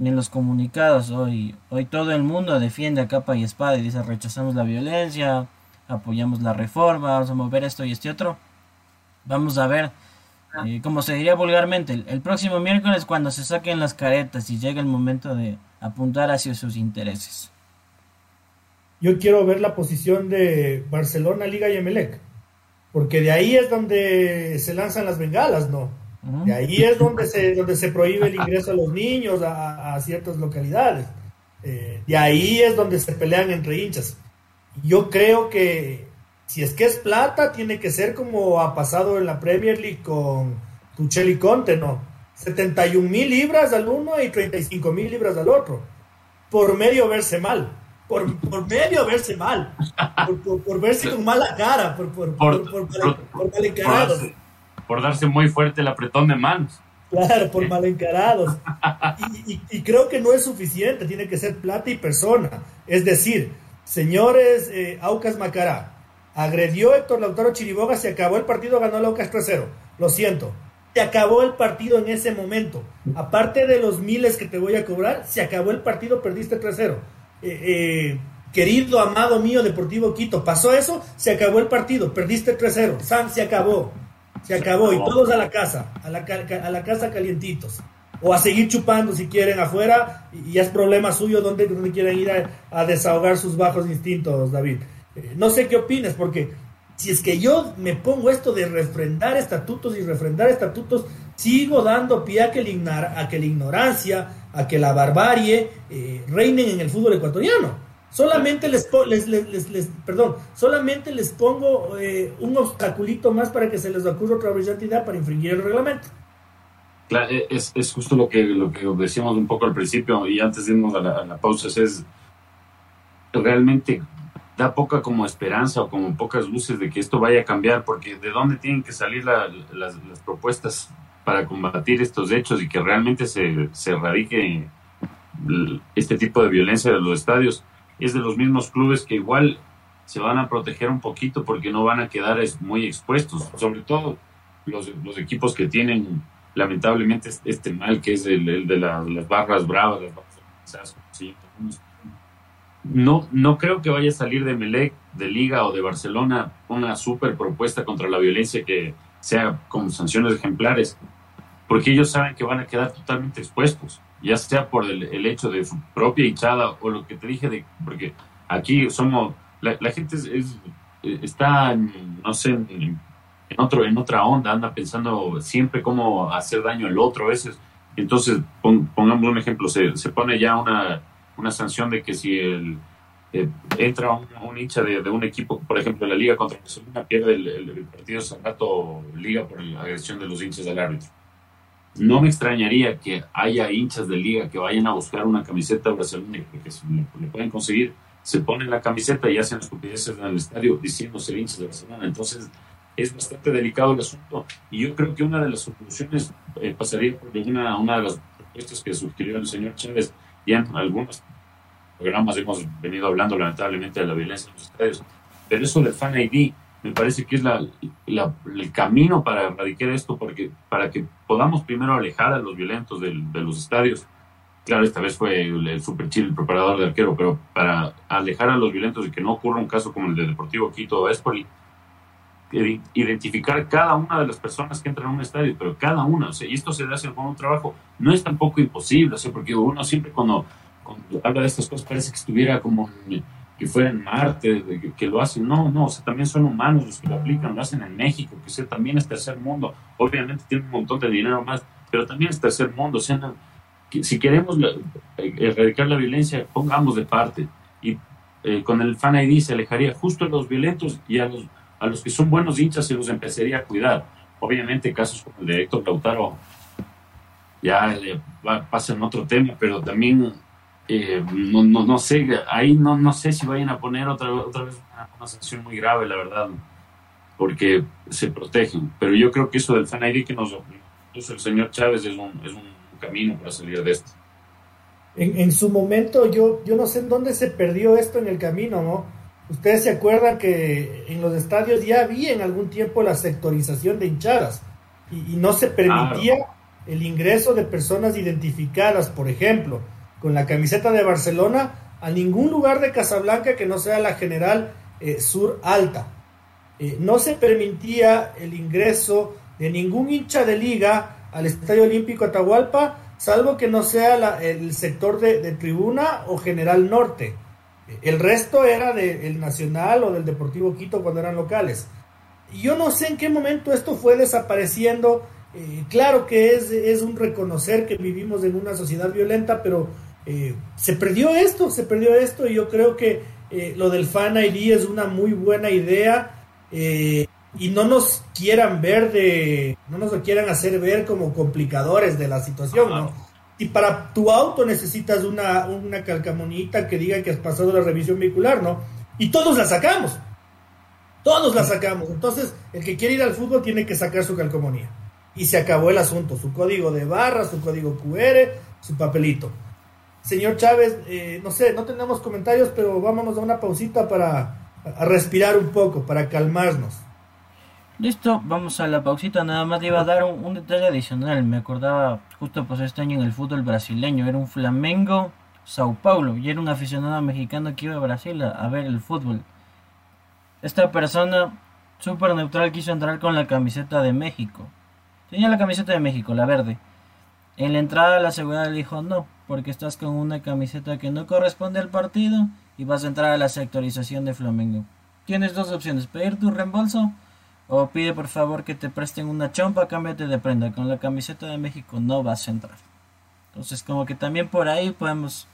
en los comunicados hoy. Hoy todo el mundo defiende a capa y espada y dice rechazamos la violencia, apoyamos la reforma, vamos a mover esto y este otro. Vamos a ver, eh, como se diría vulgarmente, el, el próximo miércoles cuando se saquen las caretas y llegue el momento de apuntar hacia sus intereses yo quiero ver la posición de Barcelona, Liga y Emelec, porque de ahí es donde se lanzan las bengalas, ¿no? De ahí es donde se, donde se prohíbe el ingreso a los niños a, ciertas localidades. Eh, de ahí es donde se pelean entre hinchas. Yo creo que si es que es plata, tiene que ser como ha pasado en la Premier League con Tuchel y Conte, ¿no? 71 mil libras al uno y 35 mil libras al otro. Por medio verse mal por, por medio verse mal, por, por, verse con mala cara, por, por, por, mal encarados. Por darse muy fuerte el apretón de manos. Claro, por mal encarados. Y, y, creo que no es suficiente, tiene que ser plata y persona. Es decir, señores eh, Aucas Macará, agredió Héctor Lautaro Chiriboga, se acabó el partido, ganó el Aucas 3-0. Lo siento, se acabó el partido en ese momento. Aparte de los miles que te voy a cobrar, se acabó el partido, perdiste 3-0 eh, eh, querido, amado mío, Deportivo Quito, pasó eso, se acabó el partido, perdiste 3-0, San se acabó, se acabó, y todos a la casa, a la, a la casa calientitos. O a seguir chupando si quieren afuera, y es problema suyo donde, quieren ir a, desahogar sus bajos instintos, David. Eh, no sé qué opinas, porque si es que yo me pongo esto de refrendar estatutos y refrendar estatutos, sigo dando pie a que, a la ignorancia, a que la barbarie eh, reinen en el fútbol ecuatoriano. Solamente les, les, perdón, solamente les pongo eh, un obstaculito más para que se les ocurra otra brillante idea para infringir el reglamento. Claro, es, es justo lo que, lo que decíamos un poco al principio y antes de irnos a la, a la pausa, es realmente da poca como esperanza o como pocas luces de que esto vaya a cambiar, porque de dónde tienen que salir las, las, propuestas para combatir estos hechos y que realmente se, se erradique este tipo de violencia de los estadios es de los mismos clubes que igual se van a proteger un poquito porque no van a quedar muy expuestos, sobre todo los, los equipos que tienen lamentablemente este mal que es el, de las barras bravas, no, no creo que vaya a salir de Melec, de Liga o de Barcelona una super propuesta contra la violencia que sea con sanciones ejemplares, porque ellos saben que van a quedar totalmente expuestos, ya sea por el, hecho de su propia hinchada o lo que te dije de, porque aquí somos, la, gente es, está, no sé, en, otro, en otra onda, anda pensando siempre cómo hacer daño al otro a veces. Entonces, pongamos un ejemplo, se, se pone ya una una sanción de que si el, eh, entra un, hincha de, un equipo, por ejemplo, la liga contra Barcelona, pierde el, el, partido rato liga por la agresión de los hinchas del árbitro. No me extrañaría que haya hinchas de liga que vayan a buscar una camiseta de Barcelona porque si le, pueden conseguir, se ponen la camiseta y hacen estupideces en el estadio diciendo ser hinchas de Barcelona. Entonces, es bastante delicado el asunto y yo creo que una de las soluciones eh, pasaría por una, una de las propuestas que sugirió el señor Chávez Bien, algunos programas hemos venido hablando lamentablemente de la violencia en los estadios, pero eso del Fan ID me parece que es la, el camino para erradicar esto, porque para que podamos primero alejar a los violentos de los estadios. Claro, esta vez fue el, super chill, el preparador de arquero, pero para alejar a los violentos y que no ocurra un caso como el de Deportivo Quito o Espoli, identificar cada una de las personas que entran a un estadio, pero cada una, o sea, y esto se hace con un trabajo, no es tampoco imposible, o sea, porque uno siempre cuando, habla de estas cosas parece que estuviera como que fuera en Marte, que, lo hacen, no, no, o sea, también son humanos los que lo aplican, lo hacen en México, que sea, también es tercer mundo, obviamente tiene un montón de dinero más, pero también es tercer mundo, o sea, si queremos erradicar la violencia, pongamos de parte, y eh, con el Fan ID se alejaría justo a los violentos y a los a los que son buenos hinchas se los empezaría a cuidar. Obviamente casos como el de Héctor Lautaro ya pasan otro tema, pero también eh, no, no, no, sé, ahí no, no sé si vayan a poner otra, otra vez una, sanción muy grave, la verdad, porque se protegen. Pero yo creo que eso del fan que nos puso el señor Chávez es un, es un camino para salir de esto. En, en, su momento, yo, yo no sé en dónde se perdió esto en el camino, ¿no? Ustedes se acuerdan que en los estadios ya había en algún tiempo la sectorización de hinchadas y, no se permitía el ingreso de personas identificadas, por ejemplo, con la camiseta de Barcelona a ningún lugar de Casablanca que no sea la General eh, Sur Alta. Eh, no se permitía el ingreso de ningún hincha de liga al Estadio Olímpico Atahualpa, salvo que no sea el sector de tribuna o General Norte. El resto era del Nacional o del Deportivo Quito cuando eran locales. Yo no sé en qué momento esto fue desapareciendo. Eh, claro que es, es, un reconocer que vivimos en una sociedad violenta, pero eh, se perdió esto, se perdió esto y yo creo que eh, lo del Fan ID es una muy buena idea y no nos quieran ver de, no nos lo quieran hacer ver como complicadores de la situación, ¿no? Y para tu auto necesitas una, una calcamonita que diga que has pasado la revisión vehicular, ¿no? Y todos la sacamos. Todos la sacamos. Entonces, el que quiere ir al fútbol tiene que sacar su calcomanía. Y se acabó el asunto. Su código de barra, su código QR, su papelito. Señor Chávez, eh, no sé, no tenemos comentarios, pero vámonos a una pausita para respirar un poco, para calmarnos. Listo, vamos a la pausita. Nada más le iba a dar un, detalle adicional. Me acordaba justo pues este año en el fútbol brasileño. Era un Flamengo Sao Paulo y era un aficionado mexicano que iba a Brasil a, ver el fútbol. Esta persona súper neutral quiso entrar con la camiseta de México. Tenía la camiseta de México, la verde. En la entrada la seguridad le dijo no, porque estás con una camiseta que no corresponde al partido y vas a entrar a la sectorización de Flamengo. Tienes dos opciones, pedir tu reembolso o pide por favor que te presten una chompa, cámbiate de prenda. Con la camiseta de México no vas a entrar. Entonces como que también por ahí podemos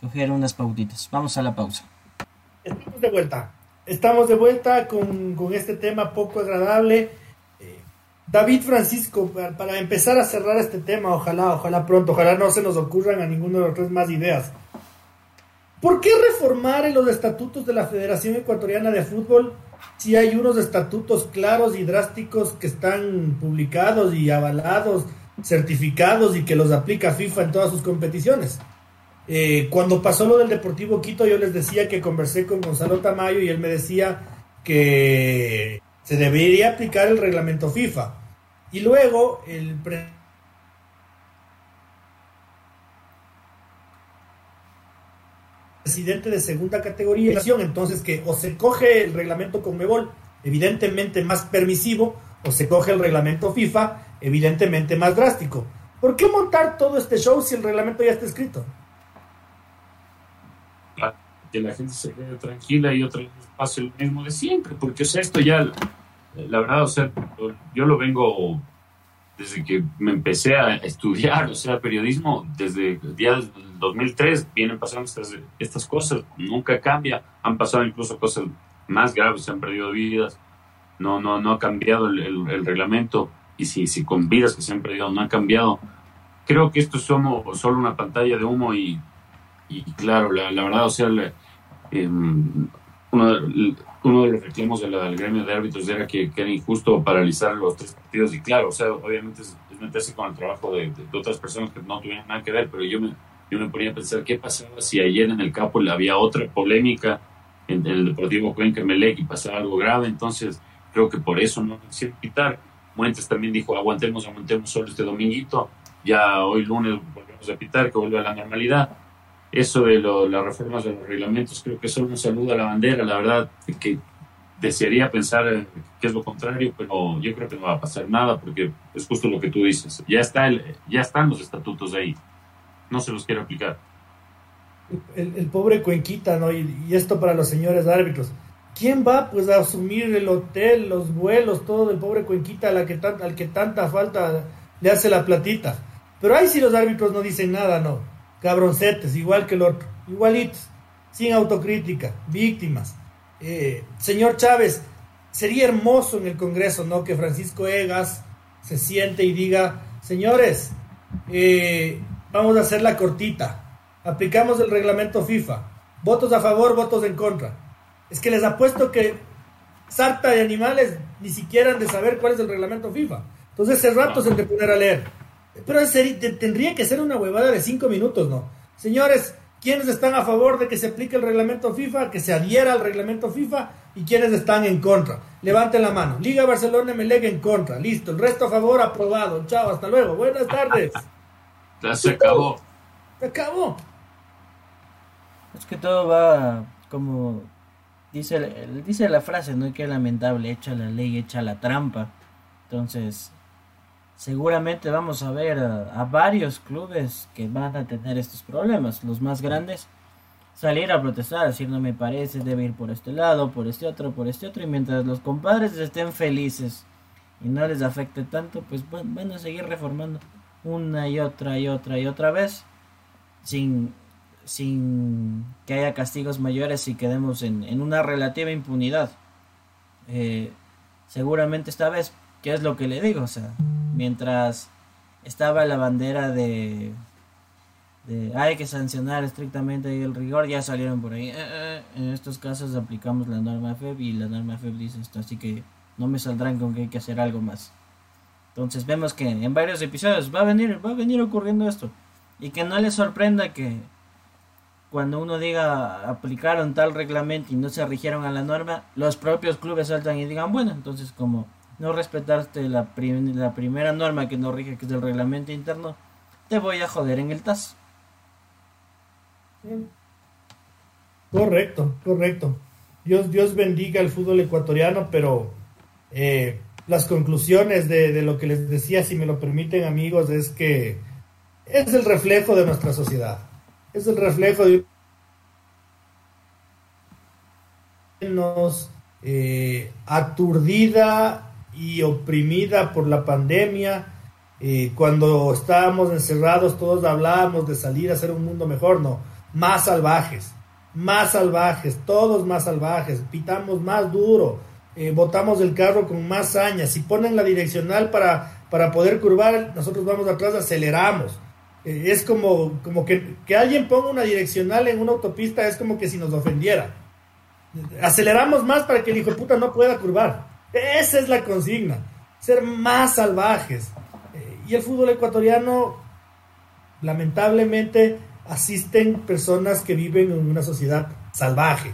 coger unas pautitas. Vamos a la pausa. Estamos de vuelta. Estamos de vuelta con, este tema poco agradable. Eh, David Francisco, para, empezar a cerrar este tema, ojalá, ojalá pronto, ojalá no se nos ocurran a ninguno de los tres más ideas. ¿Por qué reformar en los estatutos de la Federación Ecuatoriana de Fútbol si hay unos estatutos claros y drásticos que están publicados y avalados, certificados y que los aplica FIFA en todas sus competiciones? Eh, cuando pasó lo del Deportivo Quito, yo les decía que conversé con Gonzalo Tamayo y él me decía que se debería aplicar el reglamento FIFA. Y luego el presidente de segunda categoría, entonces que o se coge el reglamento Conmebol, evidentemente más permisivo, o se coge el reglamento FIFA, evidentemente más drástico. ¿Por qué montar todo este show si el reglamento ya está escrito? Que la gente se quede tranquila y otra vez pase lo mismo de siempre, porque o sea, esto ya, la verdad, o sea, yo lo vengo desde que me empecé a estudiar, o sea, periodismo, desde el día del 2003 vienen pasando estas, estas cosas, nunca cambia, han pasado incluso cosas más graves, se han perdido vidas, no, no, no ha cambiado el, reglamento, y si, si con vidas que se han perdido no ha cambiado, creo que esto es solo, solo una pantalla de humo y, y claro, la, la verdad, o sea, em, uno, de, uno de los reclamos del gremio de árbitros era que, era injusto paralizar los tres partidos. Y claro, o sea, obviamente es, meterse con el trabajo de, otras personas que no tuvieran nada que ver, pero yo me, yo me ponía a pensar qué pasaba si ayer en el campo había otra polémica en, el Deportivo Cuenca Melec y pasaba algo grave, entonces creo que por eso no quisieron quitar. Muentes también dijo, aguantemos, aguantemos solo este dominguito, ya hoy lunes volvemos a pitar, que vuelve a la normalidad eso de las reformas de los reglamentos, creo que solo un saludo a la bandera, la verdad que desearía pensar que es lo contrario, pero yo creo que no va a pasar nada porque es justo lo que tú dices. Ya, está el, ya están los estatutos ahí, no se los quiero aplicar. El, pobre Cuenquita, ¿no? Y, esto para los señores árbitros. ¿Quién va pues a asumir el hotel, los vuelos, todo del pobre Cuenquita la que al que tanta falta le hace la platita? Pero ahí sí los árbitros no dicen nada, ¿no? Cabroncetes, igual que el otro, igualitos, sin autocrítica, víctimas. Eh, señor Chávez, sería hermoso en el Congreso, ¿no? Que Francisco Egas se siente y diga, señores, eh, vamos a hacer la cortita, aplicamos el reglamento FIFA, votos a favor, votos en contra. Es que les apuesto que sarta de animales ni siquiera han de saber cuál es el reglamento FIFA. Entonces, ese rato se de poner a leer. Pero tendría que ser una huevada de cinco minutos, ¿no? Señores, ¿quiénes están a favor de que se aplique el reglamento FIFA, que se adhiera al reglamento FIFA y quiénes están en contra? Levanten la mano. Liga Barcelona Melega en contra. Listo. El resto a favor, aprobado. Chao, hasta luego. Buenas tardes. Ya se acabó. Se acabó. Es que todo va como dice, dice la frase, ¿no? Que lamentable, echa la ley, echa la trampa. Entonces, seguramente vamos a ver a, varios clubes que van a tener estos problemas. Los más grandes salir a protestar, decir no me parece, debe ir por este lado, por este otro, por este otro. Y mientras los compadres estén felices y no les afecte tanto, pues van a seguir reformando una y otra y otra y otra vez sin, sin que haya castigos mayores y quedemos en, una relativa impunidad. Eh, seguramente esta vez ¿Qué es lo que le digo? O sea, mientras estaba la bandera de, hay que sancionar estrictamente el rigor, ya salieron por ahí. Eh, eh, en estos casos aplicamos la norma FEB y la norma FEB dice esto, así que no me saldrán con que hay que hacer algo más. Entonces vemos que en varios episodios va a venir, va a venir ocurriendo esto. Y que no les sorprenda que cuando uno diga aplicaron tal reglamento y no se rigieron a la norma, los propios clubes saltan y digan, bueno, entonces como no respetaste la, la primera norma que nos rige, que es el reglamento interno, te voy a joder en el TAS. Correcto, correcto. Dios, Dios bendiga el fútbol ecuatoriano, pero eh, las conclusiones de, de, lo que les decía, si me lo permiten amigos, es que es el reflejo de nuestra sociedad. Es el reflejo de nos eh, aturdida y oprimida por la pandemia. Cuando estábamos encerrados todos hablábamos de salir a hacer un mundo mejor, no, más salvajes, más salvajes, todos más salvajes, pitamos más duro, eh, botamos el carro con más saña, si ponen la direccional para, para poder curvar, nosotros vamos atrás, aceleramos. Eh, es como, como que, que alguien ponga una direccional en una autopista, es como que si nos ofendiera. Aceleramos más para que el hijo de puta no pueda curvar. Esa es la consigna, ser más salvajes. Eh, y el fútbol ecuatoriano, lamentablemente, asisten personas que viven en una sociedad salvaje.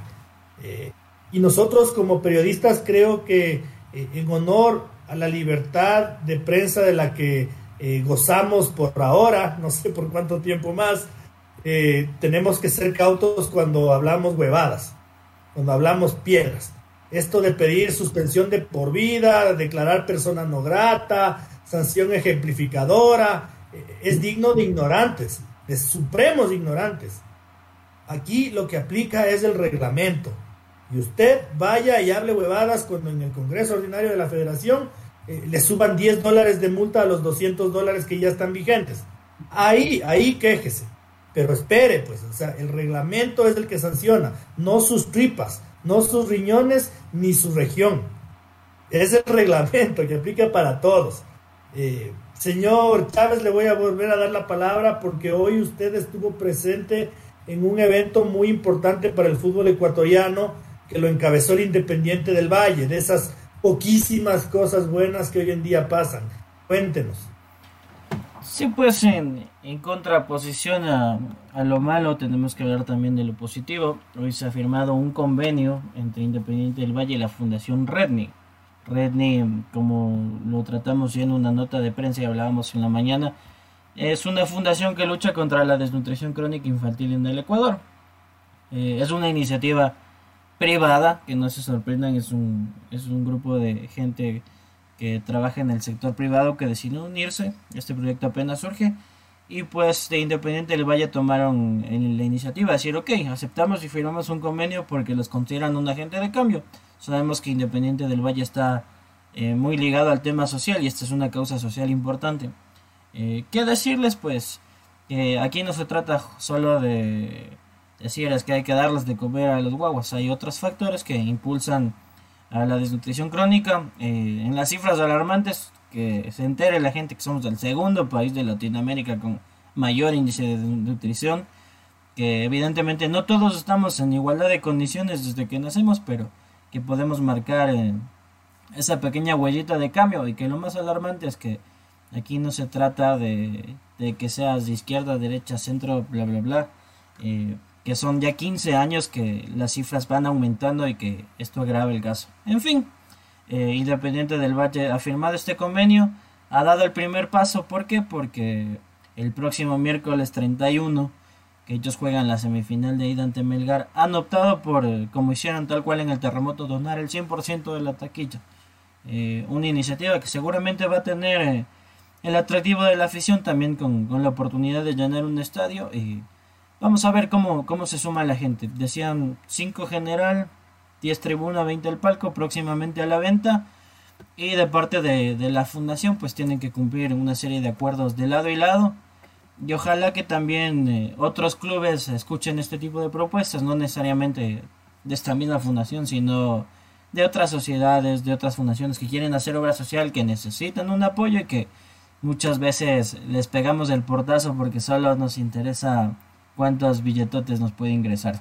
Eh, y nosotros como periodistas creo que eh, en honor a la libertad de prensa de la que gozamos por ahora, no sé por cuánto tiempo más, tenemos que ser cautos cuando hablamos huevadas, cuando hablamos piedras. Esto de pedir suspensión de por vida, declarar persona no grata, sanción ejemplificadora, eh, es digno de ignorantes, de supremos ignorantes. Aquí lo que aplica es el reglamento. Y usted vaya y hable huevadas cuando en el Congreso Ordinario de la Federación eh, le suban 10 dólares de multa a los 200 dólares que ya están vigentes. Ahí, ahí quéjese. Pero espere, pues, o sea, el reglamento es el que sanciona, no sus tripas, no sus riñones ni su región. Es el reglamento que aplica para todos. Eh, señor Chávez, le voy a volver a dar la palabra porque hoy usted estuvo presente en un evento muy importante para el fútbol ecuatoriano que lo encabezó el Independiente del Valle, de esas poquísimas cosas buenas que hoy en día pasan. Cuéntenos. Sí, pues en, contraposición a, a, lo malo tenemos que hablar también de lo positivo. Hoy se ha firmado un convenio entre Independiente del Valle y la Fundación Redney. Redney, como lo tratamos ya en una nota de prensa y hablábamos en la mañana, es una fundación que lucha contra la desnutrición crónica infantil en el Ecuador. Eh, es una iniciativa privada, que no se sorprendan, es un, es un grupo de gente que trabaja en el sector privado que decidió unirse. Este proyecto apenas surge. Y pues de Independiente del Valle tomaron la iniciativa, decir, ok, aceptamos y firmamos un convenio porque los consideran un agente de cambio. Sabemos que Independiente del Valle está eh, muy ligado al tema social y esta es una causa social importante. Eh, ¿Qué decirles? Pues aquí no se trata solo de decir es que hay que darles de comer a los guaguas. Hay otros factores que impulsan a la desnutrición crónica. Eh, en las cifras alarmantes, que se entere la gente que somos el segundo país de Latinoamérica con mayor índice de desnutrición. Que evidentemente no todos estamos en igualdad de condiciones desde que nacemos, pero que podemos marcar eh, esa pequeña huellita de cambio. Y que lo más alarmante es que aquí no se trata de, de que seas de izquierda, derecha, centro, bla, bla, bla. Eh, que son ya 15 años que las cifras van aumentando y que esto agrava el caso. En fin, eh, Independiente del Valle ha firmado este convenio, ha dado el primer paso, ¿por qué? Porque el próximo miércoles 31, que ellos juegan la semifinal de ida ante Melgar, han optado por, eh, como hicieron tal cual en el terremoto, donar el 100% de la taquilla. Eh, una iniciativa que seguramente va a tener el atractivo de la afición también con, con la oportunidad de llenar un estadio. y Vamos a ver cómo, cómo se suma la gente. Decían 5 general, 10 tribuna, 20 el palco, próximamente a la venta. Y de parte de, la fundación, pues tienen que cumplir una serie de acuerdos de lado y lado. Y ojalá que también eh, otros clubes escuchen este tipo de propuestas, no necesariamente de esta misma fundación, sino de otras sociedades, de otras fundaciones que quieren hacer obra social, que necesitan un apoyo y que muchas veces les pegamos el portazo porque solo nos interesa cuántos billetotes nos puede ingresar.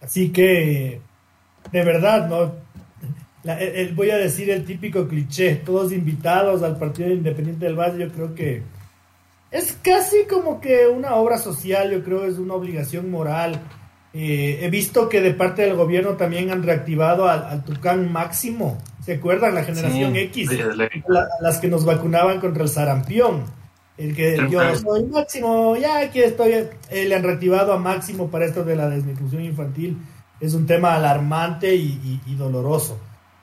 Así que, de verdad, no voy a decir el típico cliché, todos invitados al Partido Independiente del Valle, yo creo que es casi como que una obra social, yo creo es una obligación moral. Eh, he visto que de parte del gobierno también han reactivado al, Tucán Máximo, ¿se acuerdan? La generación X, las que nos vacunaban contra el sarampión. El que yo soy Máximo, ya aquí estoy, eh, le han reactivado a Máximo para esto de la desnutrición infantil. Es un tema alarmante y, doloroso.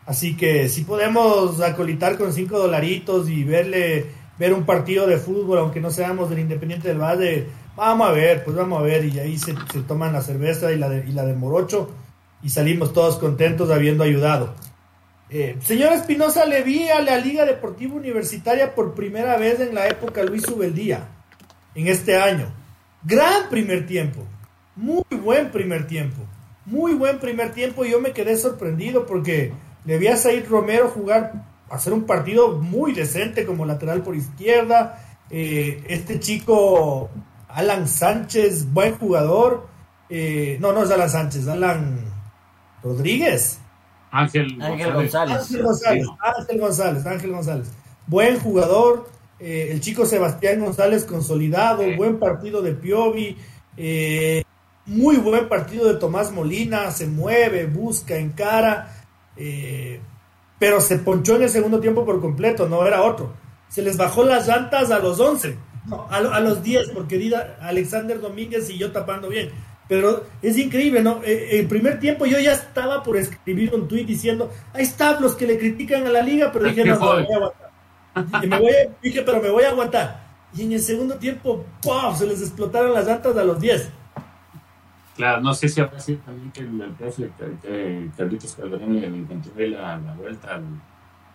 Así que si podemos acolitar con cinco dolaritos y verle, ver un partido de fútbol, aunque no seamos del Independiente del Valle, vamos a ver, pues vamos a ver. Y ahí se, se toman la cerveza y la, de, y la de Morocho y salimos todos contentos habiendo ayudado. Eh, señor Espinosa, le vi a la Liga Deportiva Universitaria por primera vez en la época Luis Ubeldía, en este año. Gran primer tiempo, muy buen primer tiempo, muy buen primer tiempo. Yo me quedé sorprendido porque le vi a Said Romero jugar, hacer un partido muy decente como lateral por izquierda. Eh, este chico, Alan Sánchez, buen jugador. Eh, no, no es Alan Sánchez, Alan Rodríguez Ángel, González. Ángel González. Ángel González. Ángel González. Buen jugador. Eh, el chico Sebastián González consolidado. Buen partido de Piovi. Eh, muy buen partido de Tomás Molina. Se mueve, busca, encara. Eh, pero se ponchó en el segundo tiempo por completo. No era otro. Se les bajó las llantas a los 11. No, a, los 10, porque Dida, Alexander Domínguez y yo tapando bien. Pero es increíble, ¿no? Eh, el primer tiempo yo ya estaba por escribir un tuit diciendo, ahí están los que le critican a la liga, pero dije, no, no, voy a aguantar. Y me voy dije, pero me voy a aguantar. Y en el segundo tiempo, ¡pum! Se les explotaron las llantas a los 10. Claro, no sé si habrá sido también que el, profe Carlitos Calderón le encontró la, la vuelta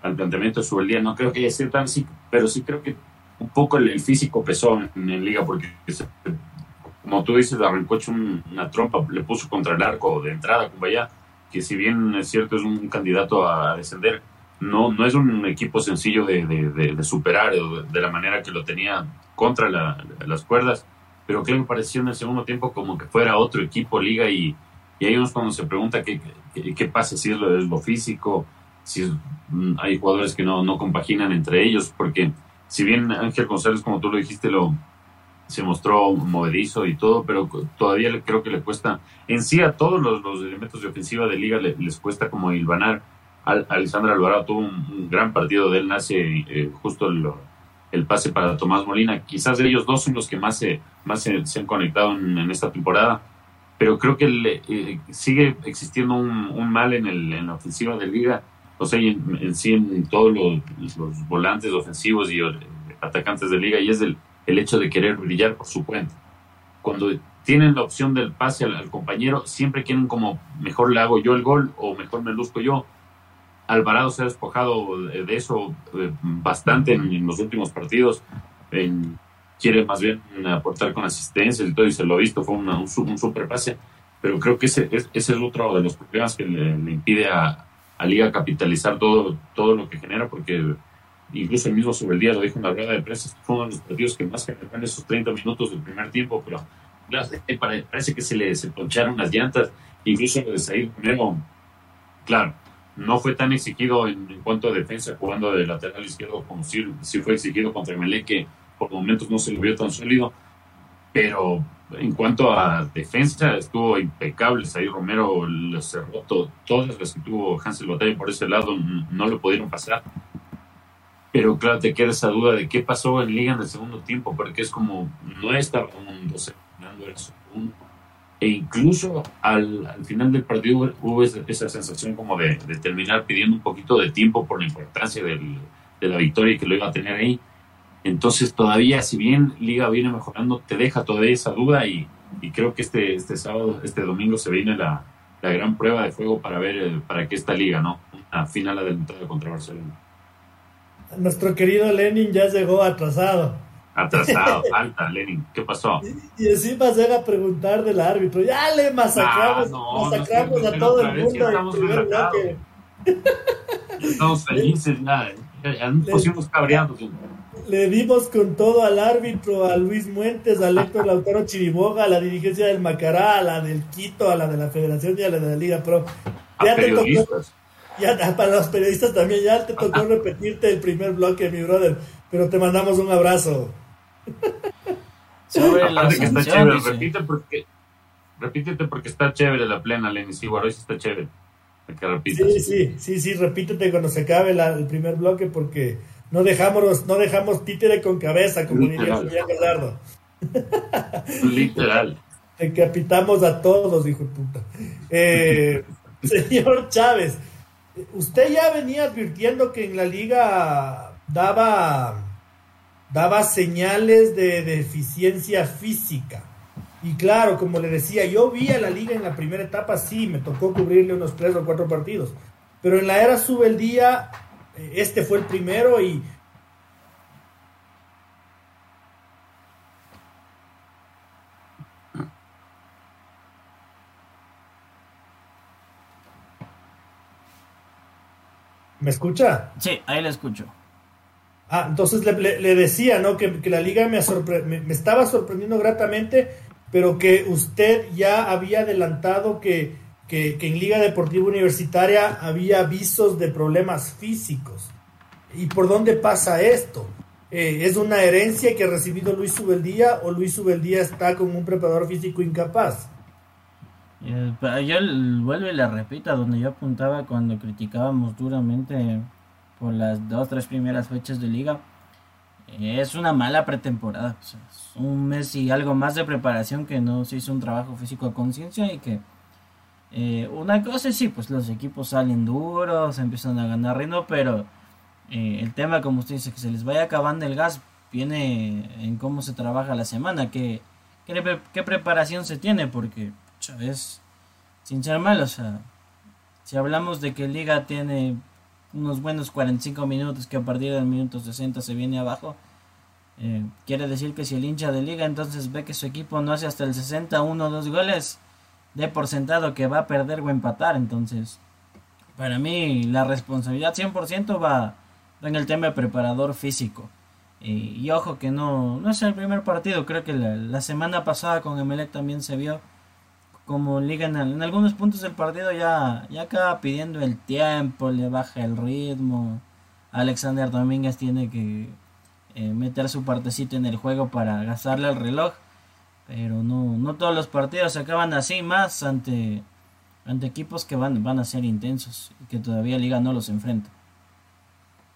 al, planteamiento de su día. No creo que haya sido tan así, pero sí creo que un poco el, físico pesó en, en, liga porque como tú dices, arrancó hecho una trompa, le puso contra el arco de entrada, vaya, que si bien es cierto es un candidato a descender, no, no es un equipo sencillo de, de, superar de, la manera que lo tenía contra las cuerdas, pero que pareció en el segundo tiempo como que fuera otro equipo liga y, y ahí uno cuando se pregunta qué, qué, pasa, si es lo, físico, si mm, hay jugadores que no, no compaginan entre ellos, porque si bien Ángel González, como tú lo dijiste, lo, se mostró movedizo y todo, pero todavía creo que le cuesta, en sí a todos los, elementos de ofensiva de liga les cuesta como hilvanar. Al, Alexandra Alvarado tuvo un, gran partido de él, nace eh, justo el, pase para Tomás Molina. Quizás ellos dos son los que más se, más se, han conectado en, esta temporada, pero creo que eh, sigue existiendo un, mal en, el, en la ofensiva de liga, o sea, en, sí en todos los, los volantes ofensivos y eh, atacantes de liga, y es del el hecho de querer brillar por su cuenta. Cuando tienen la opción del pase al, compañero, siempre quieren como mejor le hago yo el gol o mejor me luzco yo. Alvarado se ha despojado de eso eh, bastante en, los últimos partidos. quiere más bien aportar con asistencia y todo, y se lo ha visto, fue un, un, super pase. Pero creo que ese, ese es otro de los problemas que le, impide a, a Liga capitalizar todo, todo lo que genera, porque incluso el mismo sobre el día lo dijo en la rueda de prensa, fue uno de los partidos que más generaron esos 30 minutos del primer tiempo, pero parece que se le se poncharon las llantas, incluso lo de salir primero, claro, no fue tan exigido en, cuanto a defensa jugando de lateral izquierdo como si, si fue exigido contra Melé, que por momentos no se lo vio tan sólido, pero en cuanto a defensa estuvo impecable, Said Romero le cerró todas las que tuvo Hansel Batalla por ese lado, no lo pudieron pasar pero claro, te queda esa duda de qué pasó en Liga en el segundo tiempo, porque es como, no estaba un 12 era un, e incluso al, al, final del partido hubo esa, sensación como de, terminar pidiendo un poquito de tiempo por la importancia del, de la victoria que lo iba a tener ahí. Entonces todavía, si bien Liga viene mejorando, te deja todavía esa duda y, y creo que este, este sábado, este domingo se viene la, la gran prueba de fuego para ver eh, para qué esta liga, ¿no? Una final adelantada contra Barcelona. Nuestro querido Lenin ya llegó atrasado. Atrasado, falta, Lenin. ¿Qué pasó? Y, y encima llega a preguntar del árbitro. Ya le masacramos, ah, masacramos a todo el mundo. Estamos, estamos felices, nada. Ya nos pusimos cabreados. Le dimos con todo al árbitro, a Luis Muentes, a Héctor Lautaro Chiriboga, a la dirigencia del Macará, a la del Quito, a la de la Federación y a la de la Liga Pro. Ya te tocó, ya para los periodistas también, ya te tocó repetirte el primer bloque, mi brother, pero te mandamos un abrazo. Sobre Aparte que está chévere, repite porque, repítete porque está chévere la plena, Lenny, sí, sí está chévere. Que sí, sí, sí, sí, repítete cuando se acabe el primer bloque porque no dejamos, no dejamos títere con cabeza, como diría Julián Gallardo. Literal. Decapitamos a todos, hijo de puta. Eh, señor Chávez, usted ya venía advirtiendo que en la liga daba, daba señales de deficiencia física. Y claro, como le decía, yo vi a la liga en la primera etapa, sí, me tocó cubrirle unos tres o cuatro partidos. Pero en la era sube el día, eh, este fue el primero y ¿Me escucha? Sí, ahí le escucho. Ah, entonces le, decía, ¿no? Que, la liga me, me, estaba sorprendiendo gratamente, pero que usted ya había adelantado que, que, en Liga Deportiva Universitaria había avisos de problemas físicos. ¿Y por dónde pasa esto? Eh, ¿Es una herencia que ha recibido Luis Subeldía o Luis Subeldía está con un preparador físico incapaz? Eh, yo vuelvo y le repito donde yo apuntaba cuando criticábamos duramente por las dos tres primeras fechas de liga es una mala pretemporada. un mes y algo más de preparación que no se hizo un trabajo físico a conciencia y que eh, una cosa sí, pues los equipos salen duros, empiezan a ganar ritmo, pero eh, el tema, como usted dice, que se les vaya acabando el gas, viene en cómo se trabaja la semana, qué, qué, preparación se tiene, porque es sin ser mal, o sea, si hablamos de que Liga tiene unos buenos 45 minutos que a partir del minuto 60 se viene abajo, eh, quiere decir que si el hincha de Liga entonces ve que su equipo no hace hasta el 60 uno o dos goles, de por sentado que va a perder o empatar, entonces para mí la responsabilidad 100% va, en el tema de preparador físico. y ojo que no, no es el primer partido, creo que la, semana pasada con Emelec también se vio como Liga en, algunos puntos del partido ya, ya acaba pidiendo el tiempo, le baja el ritmo. Alexander Domínguez tiene que eh, meter su partecita en el juego para gastarle el reloj. Pero no, no todos los partidos se acaban así, más ante, ante equipos que van, van a ser intensos y que todavía Liga no los enfrenta.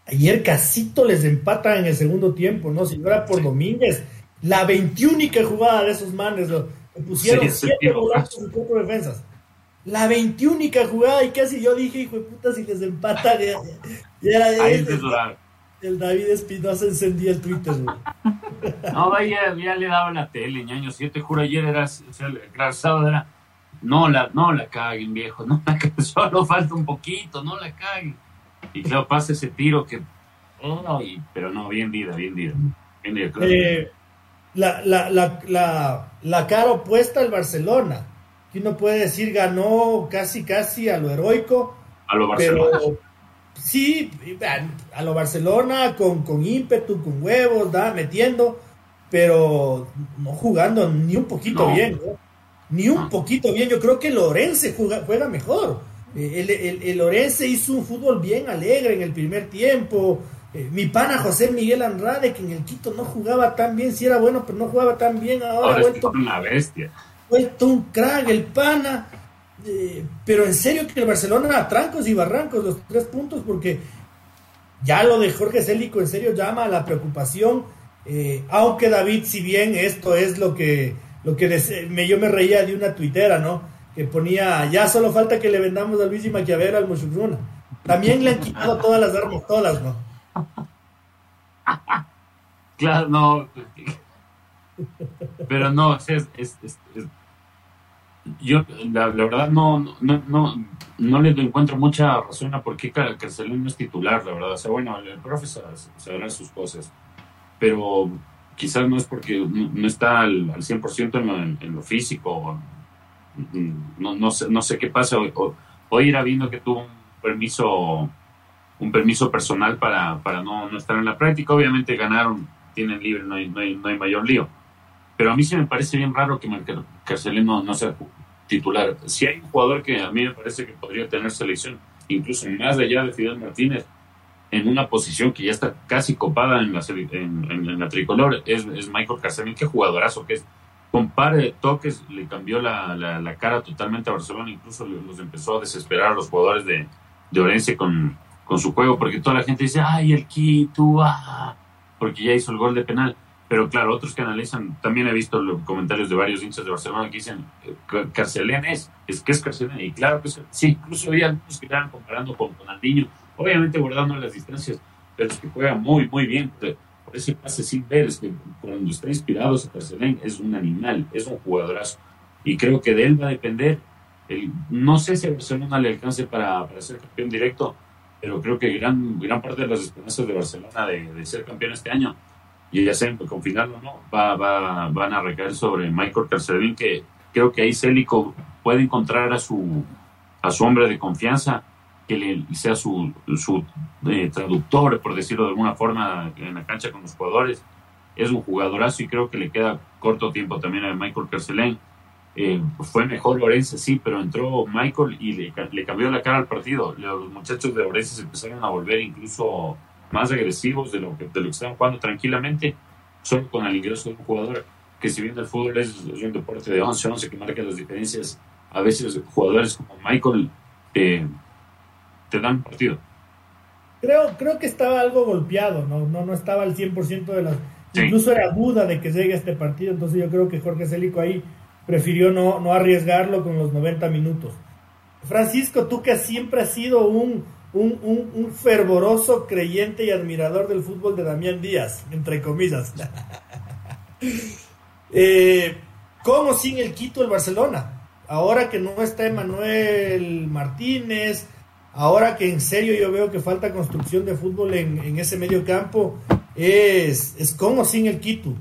Ayer Casito les empata en el segundo tiempo, ¿no? Si no era por Domínguez, la 21 jugada de esos manes, pusieron 7 y 4 defensas. La 21 jugada y casi yo dije, hijo de puta, si les empata, ya, era de el David Espinosa encendía el Twitter, No, vaya, ya le daba la tele, ñaño. Si yo te juro, ayer era, el sábado era, no la, no la caguen, viejo, no la caguen, solo falta un poquito, no la caguen. Y claro, pasa ese tiro que, pero no, bien vida, bien vida. Bien eh, la, la, la, la, la cara opuesta al Barcelona, que uno puede decir ganó casi, casi a lo heroico. A lo Barcelona. Sí, a lo Barcelona con, con ímpetu, con huevos, da, metiendo, pero no jugando ni un poquito bien, ni un poquito bien. Yo creo que Lorense juega, juega mejor. Eh, el, el, el, Lorense hizo un fútbol bien alegre en el primer tiempo. Eh, mi pana José Miguel Andrade, que en el Quito no jugaba tan bien, si era bueno, pero no jugaba tan bien. Ahora, ahora vuelto, una bestia. Vuelto un crack, el pana. Eh, pero en serio que el Barcelona a trancos y barrancos los tres puntos porque ya lo de Jorge Célico en serio llama a la preocupación eh, aunque David si bien esto es lo que lo que me, yo me reía de una tuitera no que ponía ya solo falta que le vendamos a Luis y Maquiavera al Mushugruna también le han quitado todas las armas todas no claro no pero no es, es yo la, verdad no, no, no, no le encuentro mucha razón a por qué Carcelén no es titular, la verdad. O sea, bueno, el profe sabrá sus cosas, pero quizás no es porque no, está al, al 100% en lo, en, lo físico. No, no, sé, qué pasa. Hoy, era viendo que tuvo un permiso un permiso personal para, para no, no estar en la práctica. Obviamente ganaron, tienen libre, no hay, no hay, no hay mayor lío pero a mí sí me parece bien raro que Carceleno no sea titular. Si hay un jugador que a mí me parece que podría tener selección, incluso más allá de Fidel Martínez, en una posición que ya está casi copada en la, en, la tricolor, es, Michael Carceleno. Qué jugadorazo que es. Con par de toques le cambió la, la, cara totalmente a Barcelona, incluso los empezó a desesperar a los jugadores de, de Orense con, con su juego, porque toda la gente dice, ay, el Quito, ah", porque ya hizo el gol de penal. Pero claro, otros que analizan, también he visto los comentarios de varios hinchas de Barcelona que dicen, eh, Carcelén es, es que es Carcelén, y claro que sí, incluso había algunos que estaban comparando con, Andiño, obviamente guardando las distancias, pero es que juega muy, muy bien, por ese pase sin ver, es que cuando está inspirado ese Carcelén es un animal, es un jugadorazo, y creo que de él va a depender, el, no sé si a Barcelona le alcance para, para ser campeón directo, pero creo que gran, gran parte de las esperanzas de Barcelona de, de ser campeón este año y ya sean confirmarlo o no, va, va, van a recaer sobre Michael Carcelín, que creo que ahí Célico puede encontrar a su, a su hombre de confianza, que le sea su, su eh, traductor, por decirlo de alguna forma, en la cancha con los jugadores. Es un jugadorazo y creo que le queda corto tiempo también a Michael Carcelén. Eh, fue mejor Lorenzo, sí, pero entró Michael y le, le, cambió la cara al partido. Los muchachos de Lorenzo se empezaron a volver incluso más agresivos de lo que, de lo que están jugando tranquilamente, solo con el ingreso de un jugador que si bien el fútbol es, un deporte de 11-11 que marca las diferencias, a veces jugadores como Michael te dan partido. Creo, creo que estaba algo golpeado, no, no, no estaba al 100% de las... Incluso era duda de que llegue a este partido, entonces yo creo que Jorge Célico ahí prefirió no, no arriesgarlo con los 90 minutos. Francisco, tú que siempre has sido un, un, fervoroso creyente y admirador del fútbol de Damián Díaz, entre comillas. eh, ¿Con o sin el Quito el Barcelona? Ahora que no está Emanuel Martínez, ahora que en serio yo veo que falta construcción de fútbol en, ese medio campo, es, es sin el Quito.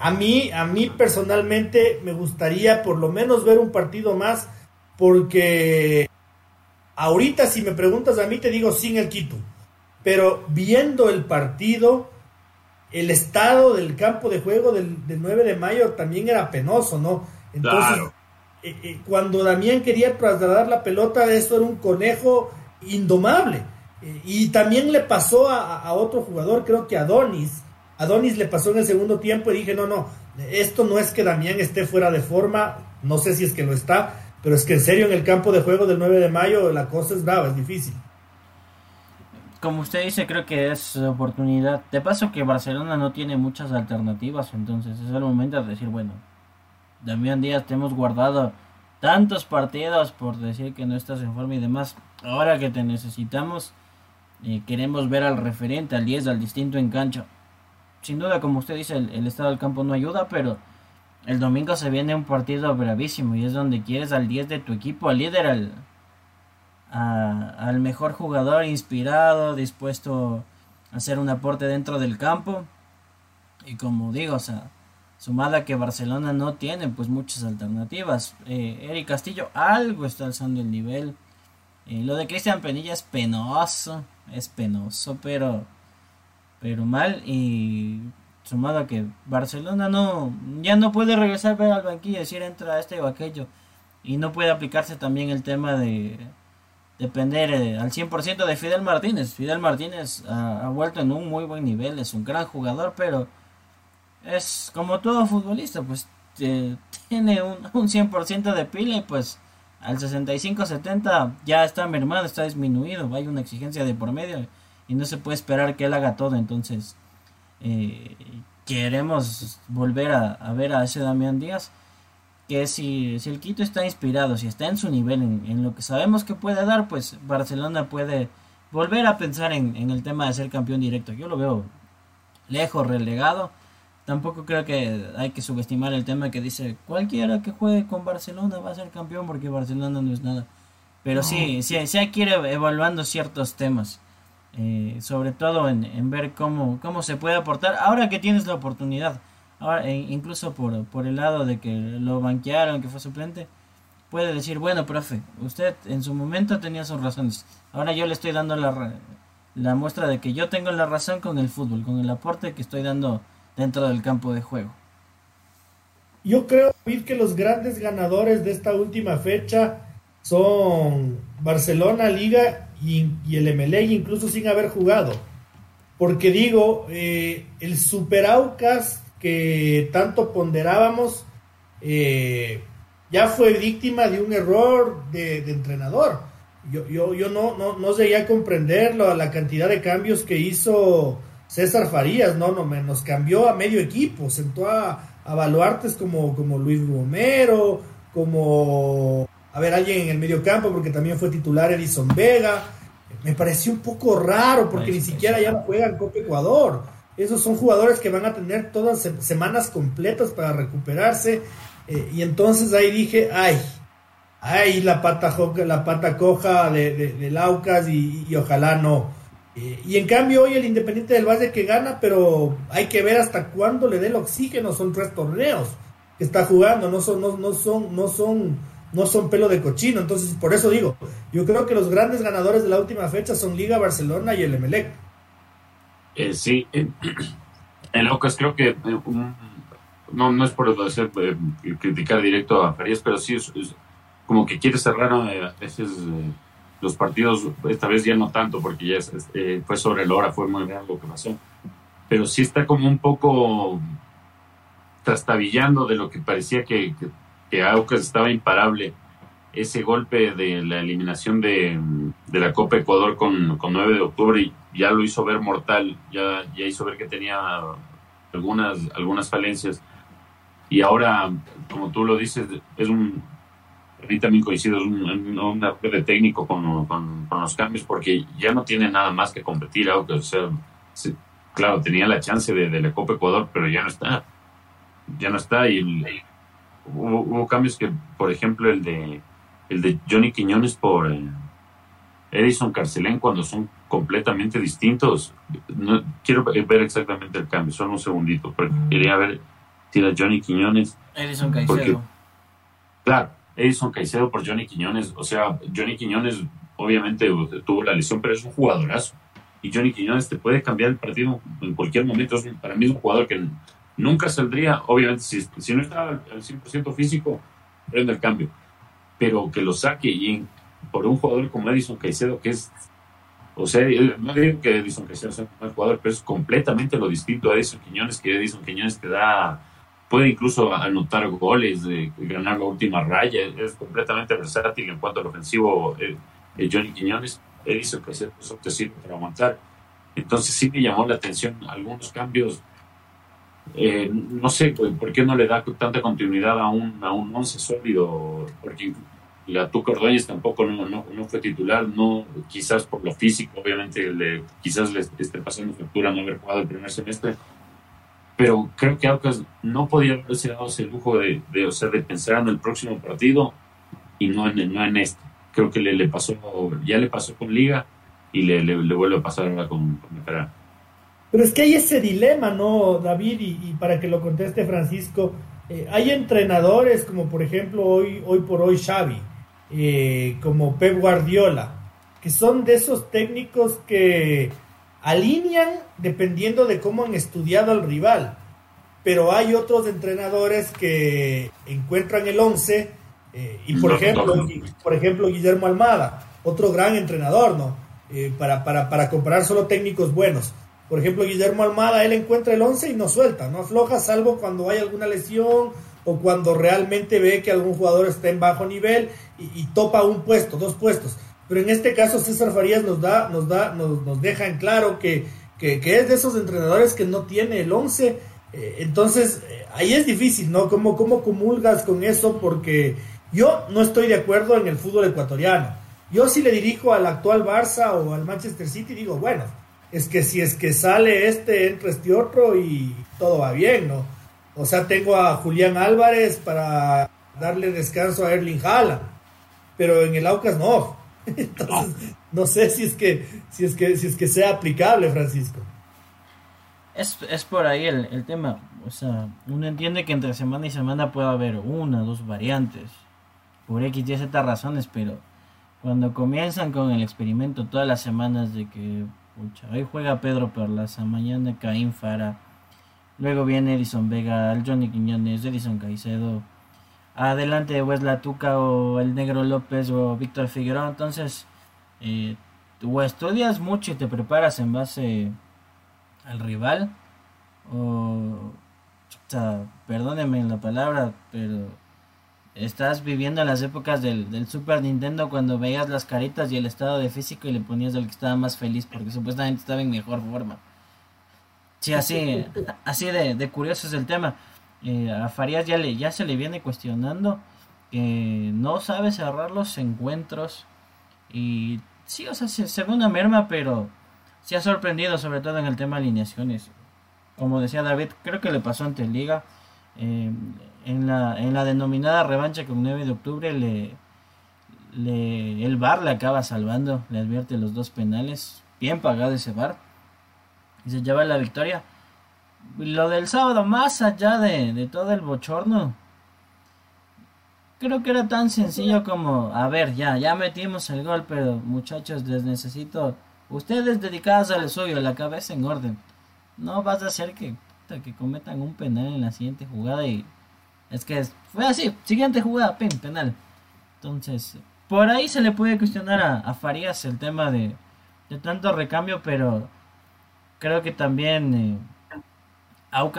A mí, a mí personalmente me gustaría por lo menos ver un partido más, porque ahorita si me preguntas a mí te digo sin el Quito, pero viendo el partido, el estado del campo de juego del, 9 de mayo también era penoso, ¿no? Entonces, eh, eh, cuando Damián quería trasladar la pelota, esto era un conejo indomable. Eh, y también le pasó a, otro jugador, creo que a Donis. A Donis le pasó en el segundo tiempo y dije, no, no, esto no es que Damián esté fuera de forma, no sé si es que lo está, pero es que en serio en el campo de juego del 9 de mayo la cosa es brava, es difícil. Como usted dice, creo que es oportunidad. De paso que Barcelona no tiene muchas alternativas, entonces es el momento de decir, bueno, Damián Díaz, te hemos guardado tantos partidos por decir que no estás en forma y demás. Ahora que te necesitamos, eh, queremos ver al referente, al 10, al distinto en cancha. Sin duda, como usted dice, el, estado del campo no ayuda, pero el domingo se viene un partido bravísimo y es donde quieres al 10 de tu equipo, al líder, al, al mejor jugador inspirado, dispuesto a hacer un aporte dentro del campo. Y como digo, o sea, Sumada que Barcelona no tiene pues muchas alternativas. Eh, Eric Castillo algo está alzando el nivel. Eh, lo de Cristian Penilla es penoso, es penoso, pero pero mal y sumado que Barcelona no ya no puede regresar al banquillo y decir entra este o aquello y no puede aplicarse también el tema de depender eh, al 100% de Fidel Martínez. Fidel Martínez ha vuelto en un muy buen nivel, es un gran jugador, pero es como todo futbolista, pues tiene un, un 100% de pila y pues al 65-70 ya está mermado, está disminuido, hay una exigencia de por medio y no se puede esperar que él haga todo, entonces eh, queremos volver a, ver a ese Damián Díaz que si, si, el Quito está inspirado, si está en su nivel, en, lo que sabemos que puede dar, pues Barcelona puede volver a pensar en, en el tema de ser campeón directo. Yo lo veo lejos, relegado tampoco creo que hay que subestimar el tema que dice cualquiera que juegue con Barcelona va a ser campeón porque Barcelona no es nada. Pero sí, sí, sí hay que ir evaluando ciertos temas. Eh, sobre todo en, ver cómo, cómo se puede aportar ahora que tienes la oportunidad. E incluso por, por el lado de que lo banquearon, que fue suplente, puede decir, bueno, profe, usted en su momento tenía sus razones. Ahora yo le estoy dando la, la muestra de que yo tengo la razón con el fútbol, con el aporte que estoy dando dentro del campo de juego. Yo creo, que los grandes ganadores de esta última fecha son Barcelona, Liga y, el MLE, incluso sin haber jugado. Porque digo, eh, el Super Aucas que tanto ponderábamos eh, ya fue víctima de un error de, entrenador. Yo, yo, yo no, no, no llegué a comprenderlo, la cantidad de cambios que hizo César Farías, no, no, nos cambió a medio equipo, sentó a, a Baluartes como, como Luis Romero, como, a ver, alguien en el medio campo, porque también fue titular Edison Vega. Me pareció un poco raro, porque ni siquiera ya juegan Copa Ecuador. Esos son jugadores que van a tener todas semanas completas para recuperarse. Eh, y entonces ahí dije, ay, ay, la pata, la pata coja de, de, Laucas y ojalá no eh, y en cambio hoy el Independiente del Valle que gana, pero hay que ver hasta cuándo le dé el oxígeno. Son tres torneos que está jugando, no son, no, no son, no son, no son pelo de cochino. Entonces, por eso digo, yo creo que los grandes ganadores de la última fecha son Liga Barcelona y el Emelec. Eh, sí, eh, en Locas creo que no, no es por hacer, criticar directo a Farías, pero sí es, como que quiere cerrar a veces los partidos, esta vez ya no tanto, porque ya eh, fue sobre el hora, fue muy grande lo que pasó. Pero sí está como un poco trastabillando de lo que parecía que, Aucas estaba imparable ese golpe de la eliminación de, la Copa Ecuador con, con 9 de octubre ya lo hizo ver mortal, ya, ya hizo ver que tenía algunas, algunas falencias. Y ahora, como tú lo dices, es un, a también coincido, es un, un, de técnico con, con, los cambios porque ya no tiene nada más que competir. Aunque, o sea, claro, tenía la chance de, de, la Copa Ecuador, pero ya no está. Ya no está. Y hubo, cambios que, por ejemplo, el de, el de Johnny Quiñones por eh, Edison Carcelén, cuando son completamente distintos. No, quiero ver exactamente el cambio, solo un segundito, porque quería ver si era Johnny Quiñones. Edison Caicedo. claro, Edison Caicedo por Johnny Quiñones. O sea, Johnny Quiñones obviamente tuvo la lesión, pero es un jugadorazo. Y Johnny Quiñones te puede cambiar el partido en cualquier momento. Es para mí es un jugador que nunca saldría, obviamente, si, si no está al 100% físico, prende el cambio. Pero que lo saque y por un jugador como Edison Caicedo, que es o sea, no digo que Edison Caicedo sea un buen jugador, pero es completamente lo distinto a Edison Quiñones, que Edison Quiñones te da puede incluso anotar goles, ganar la última raya, es completamente versátil en cuanto al ofensivo eh, eh, Johnny Quiñones, hizo que eso te sirve para aguantar. Entonces sí me llamó la atención algunos cambios. Eh, no sé por qué no le da tanta continuidad a un, a un once sólido, porque la Tuca Ordóñez tampoco no, no, no, fue titular, no quizás por lo físico, obviamente quizás le esté pasando factura no haber jugado el primer semestre, pero creo que Aucas no podía haberse dado ese lujo de, de, o sea, de pensar en el próximo partido y no en, no en este. Creo que le, le pasó, ya le pasó con Liga y le, le, vuelve a pasar ahora con, con Pero es que hay ese dilema, ¿no, David? Y, para que lo conteste Francisco, eh, hay entrenadores como por ejemplo hoy, hoy por hoy Xavi, eh, como Pep Guardiola, que son de esos técnicos que alinean dependiendo de cómo han estudiado al rival. Pero hay otros entrenadores que encuentran el 11 eh, y por ejemplo, por ejemplo Guillermo Almada, otro gran entrenador, ¿no? Eh, para, para, para comparar solo técnicos buenos. Por ejemplo, Guillermo Almada, él encuentra el 11 y no suelta, no afloja salvo cuando hay alguna lesión o cuando realmente ve que algún jugador está en bajo nivel y topa un puesto, dos puestos pero en este caso César Farías nos da, nos da, nos, nos deja en claro que, que, es de esos entrenadores que no tiene el 11. Eh, entonces, eh, ahí es difícil, ¿no? ¿Cómo, ¿Cómo comulgas con eso? Porque yo no estoy de acuerdo en el fútbol ecuatoriano. Yo si le dirijo al actual Barça o al Manchester City, digo, bueno, es que si es que sale este, entra este otro y todo va bien, ¿no? O sea, tengo a Julián Álvarez para darle descanso a Erling Haaland, pero en el Aucas no. Entonces, no sé si es que, si es que, si es que sea aplicable, Francisco. Es, es por ahí el, el tema. O sea, uno entiende que entre semana y semana puede haber una, dos variantes. Por X y Z razones, pero cuando comienzan con el experimento todas las semanas de que hoy juega Pedro Perlaza, mañana Caín Fara, luego viene Edison Vega, el Johnny Quiñones, Edison Caicedo, adelante de Wes Tuca o el Negro López o Víctor Figueroa. Entonces, eh, o estudias mucho y te preparas en base al rival, o, sea, perdónenme la palabra, pero estás viviendo las épocas del, del, Super Nintendo cuando veías las caritas y el estado de físico y le ponías al que estaba más feliz porque supuestamente estaba en mejor forma. Sí, así, así de, de curioso es el tema. Eh, a Farías ya, le, ya se le viene cuestionando que no sabe cerrar los encuentros y sí, o sea, se, ve una merma, pero se ha sorprendido sobre todo en el tema de alineaciones. Como decía David, creo que le pasó ante Liga. Eh, en, la, en la denominada revancha con 9 de octubre le, le, el VAR le acaba salvando, le advierte los dos penales, bien pagado ese VAR, y se lleva la victoria lo del sábado, más allá de, todo el bochorno, creo que era tan sencillo como, a ver, ya, ya metimos el gol, pero muchachos, les necesito, ustedes dedicados al suyo, la cabeza en orden. No vas a hacer que, que cometan un penal en la siguiente jugada y es que fue así, siguiente jugada, penal. Entonces, por ahí se le puede cuestionar a, a Farías el tema de, de tanto recambio, pero creo que también... Eh,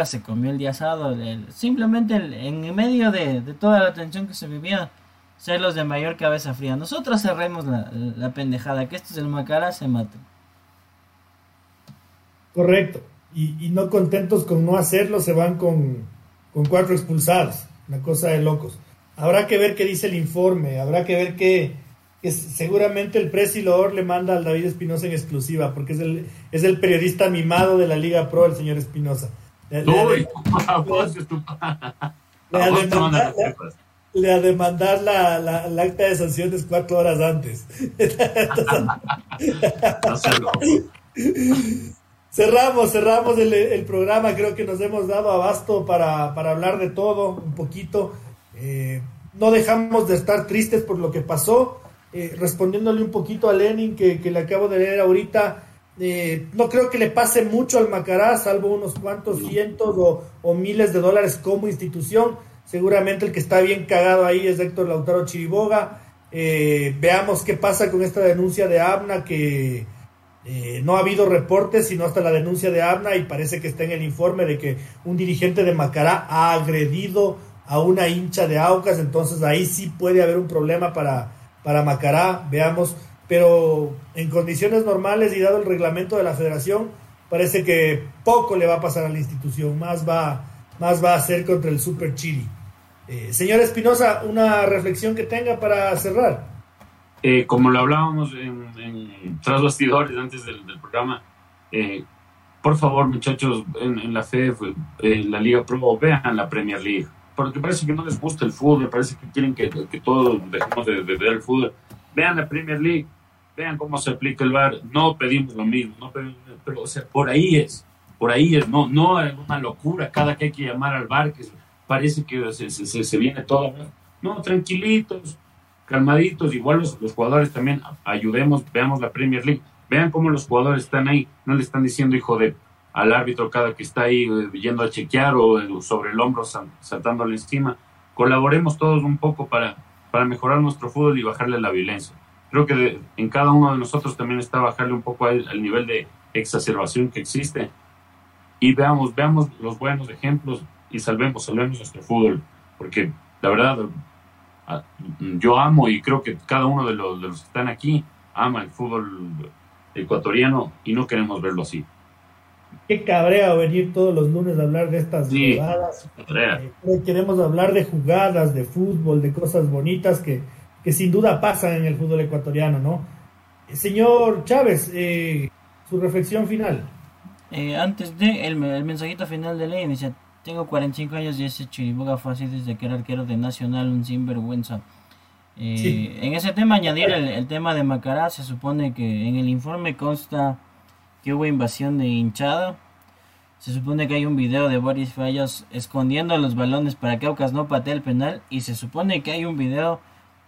se comió el día asado. simplemente en medio de, toda la tensión que se vivía, ser los de mayor cabeza fría. Nosotros cerremos la, pendejada, que estos del Macará se maten. Correcto. Y, no contentos con no hacerlo, se van con, cuatro expulsados. Una cosa de locos. Habrá que ver qué dice el informe, habrá que ver qué, seguramente el Presidor le manda al David Espinosa en exclusiva, porque es el, es el periodista mimado de la Liga Pro, el señor Espinosa. Le ha de mandar la, la, acta de sanciones cuatro horas antes. cerramos, cerramos el, programa. Creo que nos hemos dado abasto para, hablar de todo un poquito. Eh, no dejamos de estar tristes por lo que pasó. Eh, respondiéndole un poquito a Lenin que, le acabo de leer ahorita, eh, no creo que le pase mucho al Macará, salvo unos cuantos cientos o, o, miles de dólares como institución. Seguramente el que está bien cagado ahí es Héctor Lautaro Chiriboga. Eh, veamos qué pasa con esta denuncia de Abna, que eh, no ha habido reportes, sino hasta la denuncia de Abna, y parece que está en el informe de que un dirigente de Macará ha agredido a una hincha de Aucas, entonces ahí sí puede haber un problema para, para Macará, veamos, pero en condiciones normales y dado el reglamento de la federación, parece que poco le va a pasar a la institución, más va, más va a ser contra el Super Chili. Eh, señor Espinosa, una reflexión que tenga para cerrar. Eh, como lo hablábamos en, tras bastidores antes del, programa, eh, por favor, muchachos, en, la FEF, en la Liga Pro, vean la Premier League. Porque parece que no les gusta el fútbol, parece que quieren que, todos dejemos de, ver el fútbol. Vean la Premier League, vean cómo se aplica el VAR. No pedimos lo mismo, no pero o sea, por ahí es, por ahí es, no, no es una locura cada que hay que llamar al VAR, que parece que se, se, viene todo. No, tranquilitos, calmaditos, igual los, jugadores también ayudemos, veamos la Premier League, vean cómo los jugadores están ahí, no le están diciendo hijo de al árbitro cada que está ahí eh, yendo a chequear o eh, sobre el hombro saltándole encima. Colaboremos todos un poco para, para mejorar nuestro fútbol y bajarle la violencia. Creo que en cada uno de nosotros también está bajarle un poco al nivel de exacerbación que existe. Y veamos, veamos los buenos ejemplos, y salvemos, salvemos nuestro fútbol, porque la verdad, yo amo y creo que cada uno de los, de los que están aquí ama el fútbol ecuatoriano y no queremos verlo así. Qué cabrea venir todos los lunes a hablar de estas jugadas. Eh, queremos hablar de jugadas, de fútbol, de cosas bonitas que, que sin duda pasan en el fútbol ecuatoriano, ¿no? Eh, señor Chávez, eh, su reflexión final. antes de el, el, mensajito final de ley, dice, tengo 45 años y ese chiriboga fue así desde que era arquero de Nacional, un sinvergüenza. Eh, En ese tema, añadir el, tema de Macará, se supone que en el informe consta que hubo invasión de hinchada. Se supone que hay un video de Boris Fallas escondiendo los balones para que Aucas no patee el penal. Y se supone que hay un video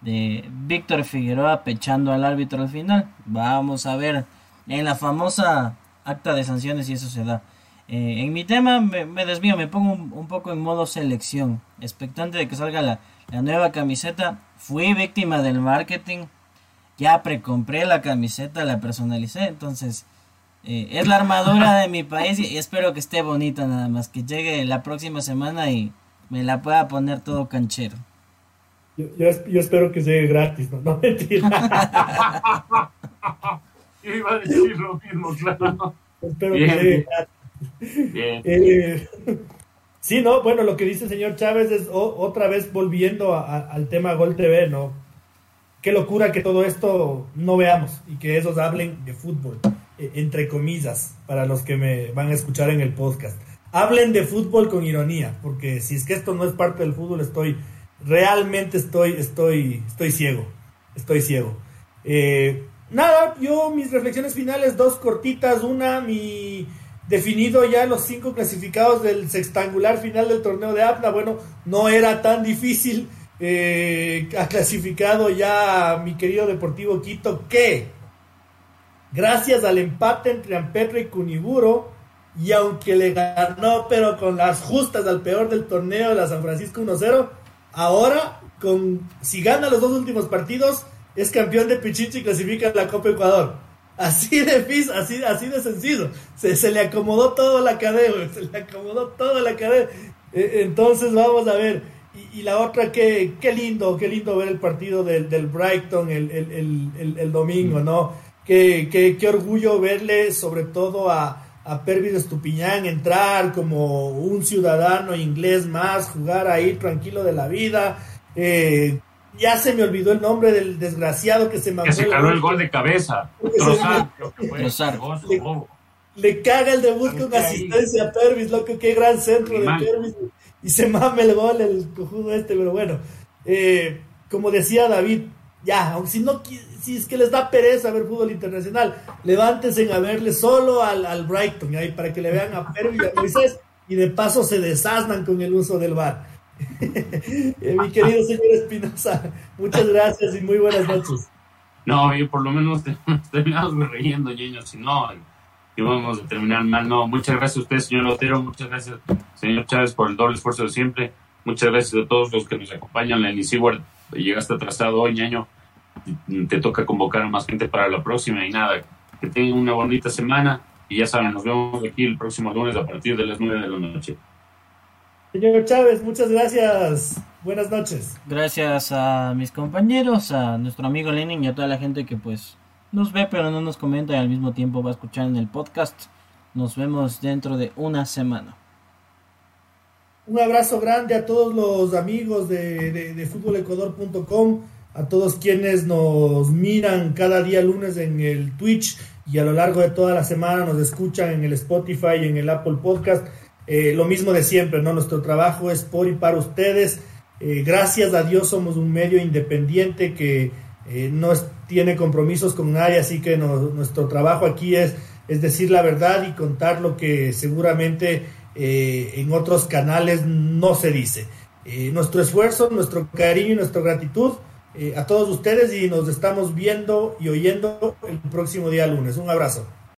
de Víctor Figueroa pechando al árbitro al final. Vamos a ver en la famosa acta de sanciones si eso se da. Eh, en mi tema me, desvío, me pongo un, poco en modo selección, expectante de que salga la, nueva camiseta. Fui víctima del marketing, ya precompré la camiseta, la personalicé, entonces eh, es la armadura de mi país y, espero que esté bonita nada más, que llegue la próxima semana y me la pueda poner todo canchero. Yo, yo, espero que llegue gratis, no, no mentira. yo iba a decir lo mismo, claro. Espero que llegue gratis. Eh, sí, no, bueno, lo que dice el señor Chávez es otra vez volviendo al tema Gol TV, ¿no? Qué locura que todo esto no veamos y que esos hablen de fútbol, e, entre comillas, para los que me van a escuchar en el podcast. Hablen de fútbol con ironía, porque si es que esto no es parte del fútbol, estoy, realmente estoy, estoy, estoy ciego, estoy ciego. Eh, nada, yo mis reflexiones finales, dos cortitas, una, mi definido ya los cinco clasificados del sextangular final del torneo de APNA. Bueno, no era tan difícil. Eh, ha clasificado ya mi querido Deportivo Quito que, gracias al empate entre Ampetra y Cuniburo, y aunque le ganó, pero con las justas al peor del torneo de la San Francisco 1-0, ahora, con, si gana los dos últimos partidos, es campeón de Pichichi y clasifica a la Copa Ecuador. Así de así, así de sencillo. Se, se le acomodó todo la cadena, se le acomodó toda la cadena. E, entonces vamos a ver. y, la otra, qué, qué lindo, qué lindo ver el partido del, del Brighton el, el, el, domingo, ¿no? Qué, qué, qué, orgullo verle, sobre todo a, a Pervis Estupiñán, entrar como un ciudadano inglés más, jugar ahí tranquilo de la vida. Eh, ya se me olvidó el nombre del desgraciado que se mandó. Que se caló el gol de cabeza. Le, caga el debut con asistencia a Pervis, loco, qué gran centro de Pervis y se mame el gol el cojudo este, pero bueno, eh, como decía David, ya, aunque si no si es que les da pereza ver fútbol internacional, levántense a verle solo al, al Brighton ahí para que le vean a Pervis y a Moisés y de paso se desasnan con el uso del bar. Eh, mi querido señor Espinosa, muchas gracias y muy buenas noches. No, yo por lo menos terminamos riendo, niños, si no, y vamos a terminar mal. No, muchas gracias a usted, señor Otero, muchas gracias, señor Chávez, por el doble esfuerzo de siempre. Muchas gracias a todos los que nos acompañan. Lenny Seward, llegaste atrasado hoy, ñaño. Te toca convocar a más gente para la próxima y nada, que tengan una bonita semana y ya saben, nos vemos aquí el próximo lunes a partir de las 9 de la noche. Señor Chávez, muchas gracias. Buenas noches. Gracias a mis compañeros, a nuestro amigo Lenin y a toda la gente que pues nos ve pero no nos comenta y al mismo tiempo va a escuchar en el podcast. Nos vemos dentro de una semana. Un abrazo grande a todos los amigos de, de, de futbolecuador.com, a todos quienes nos miran cada día lunes en el Twitch y a lo largo de toda la semana nos escuchan en el Spotify y en el Apple Podcast. Eh, lo mismo de siempre, ¿no? Nuestro trabajo es por y para ustedes. Eh, gracias a Dios somos un medio independiente que eh, no tiene compromisos con nadie, así que nuestro trabajo aquí es, es decir la verdad y contar lo que seguramente en otros canales no se dice. nuestro esfuerzo, nuestro cariño y nuestra gratitud a todos ustedes y nos estamos viendo y oyendo el próximo día lunes. Un abrazo.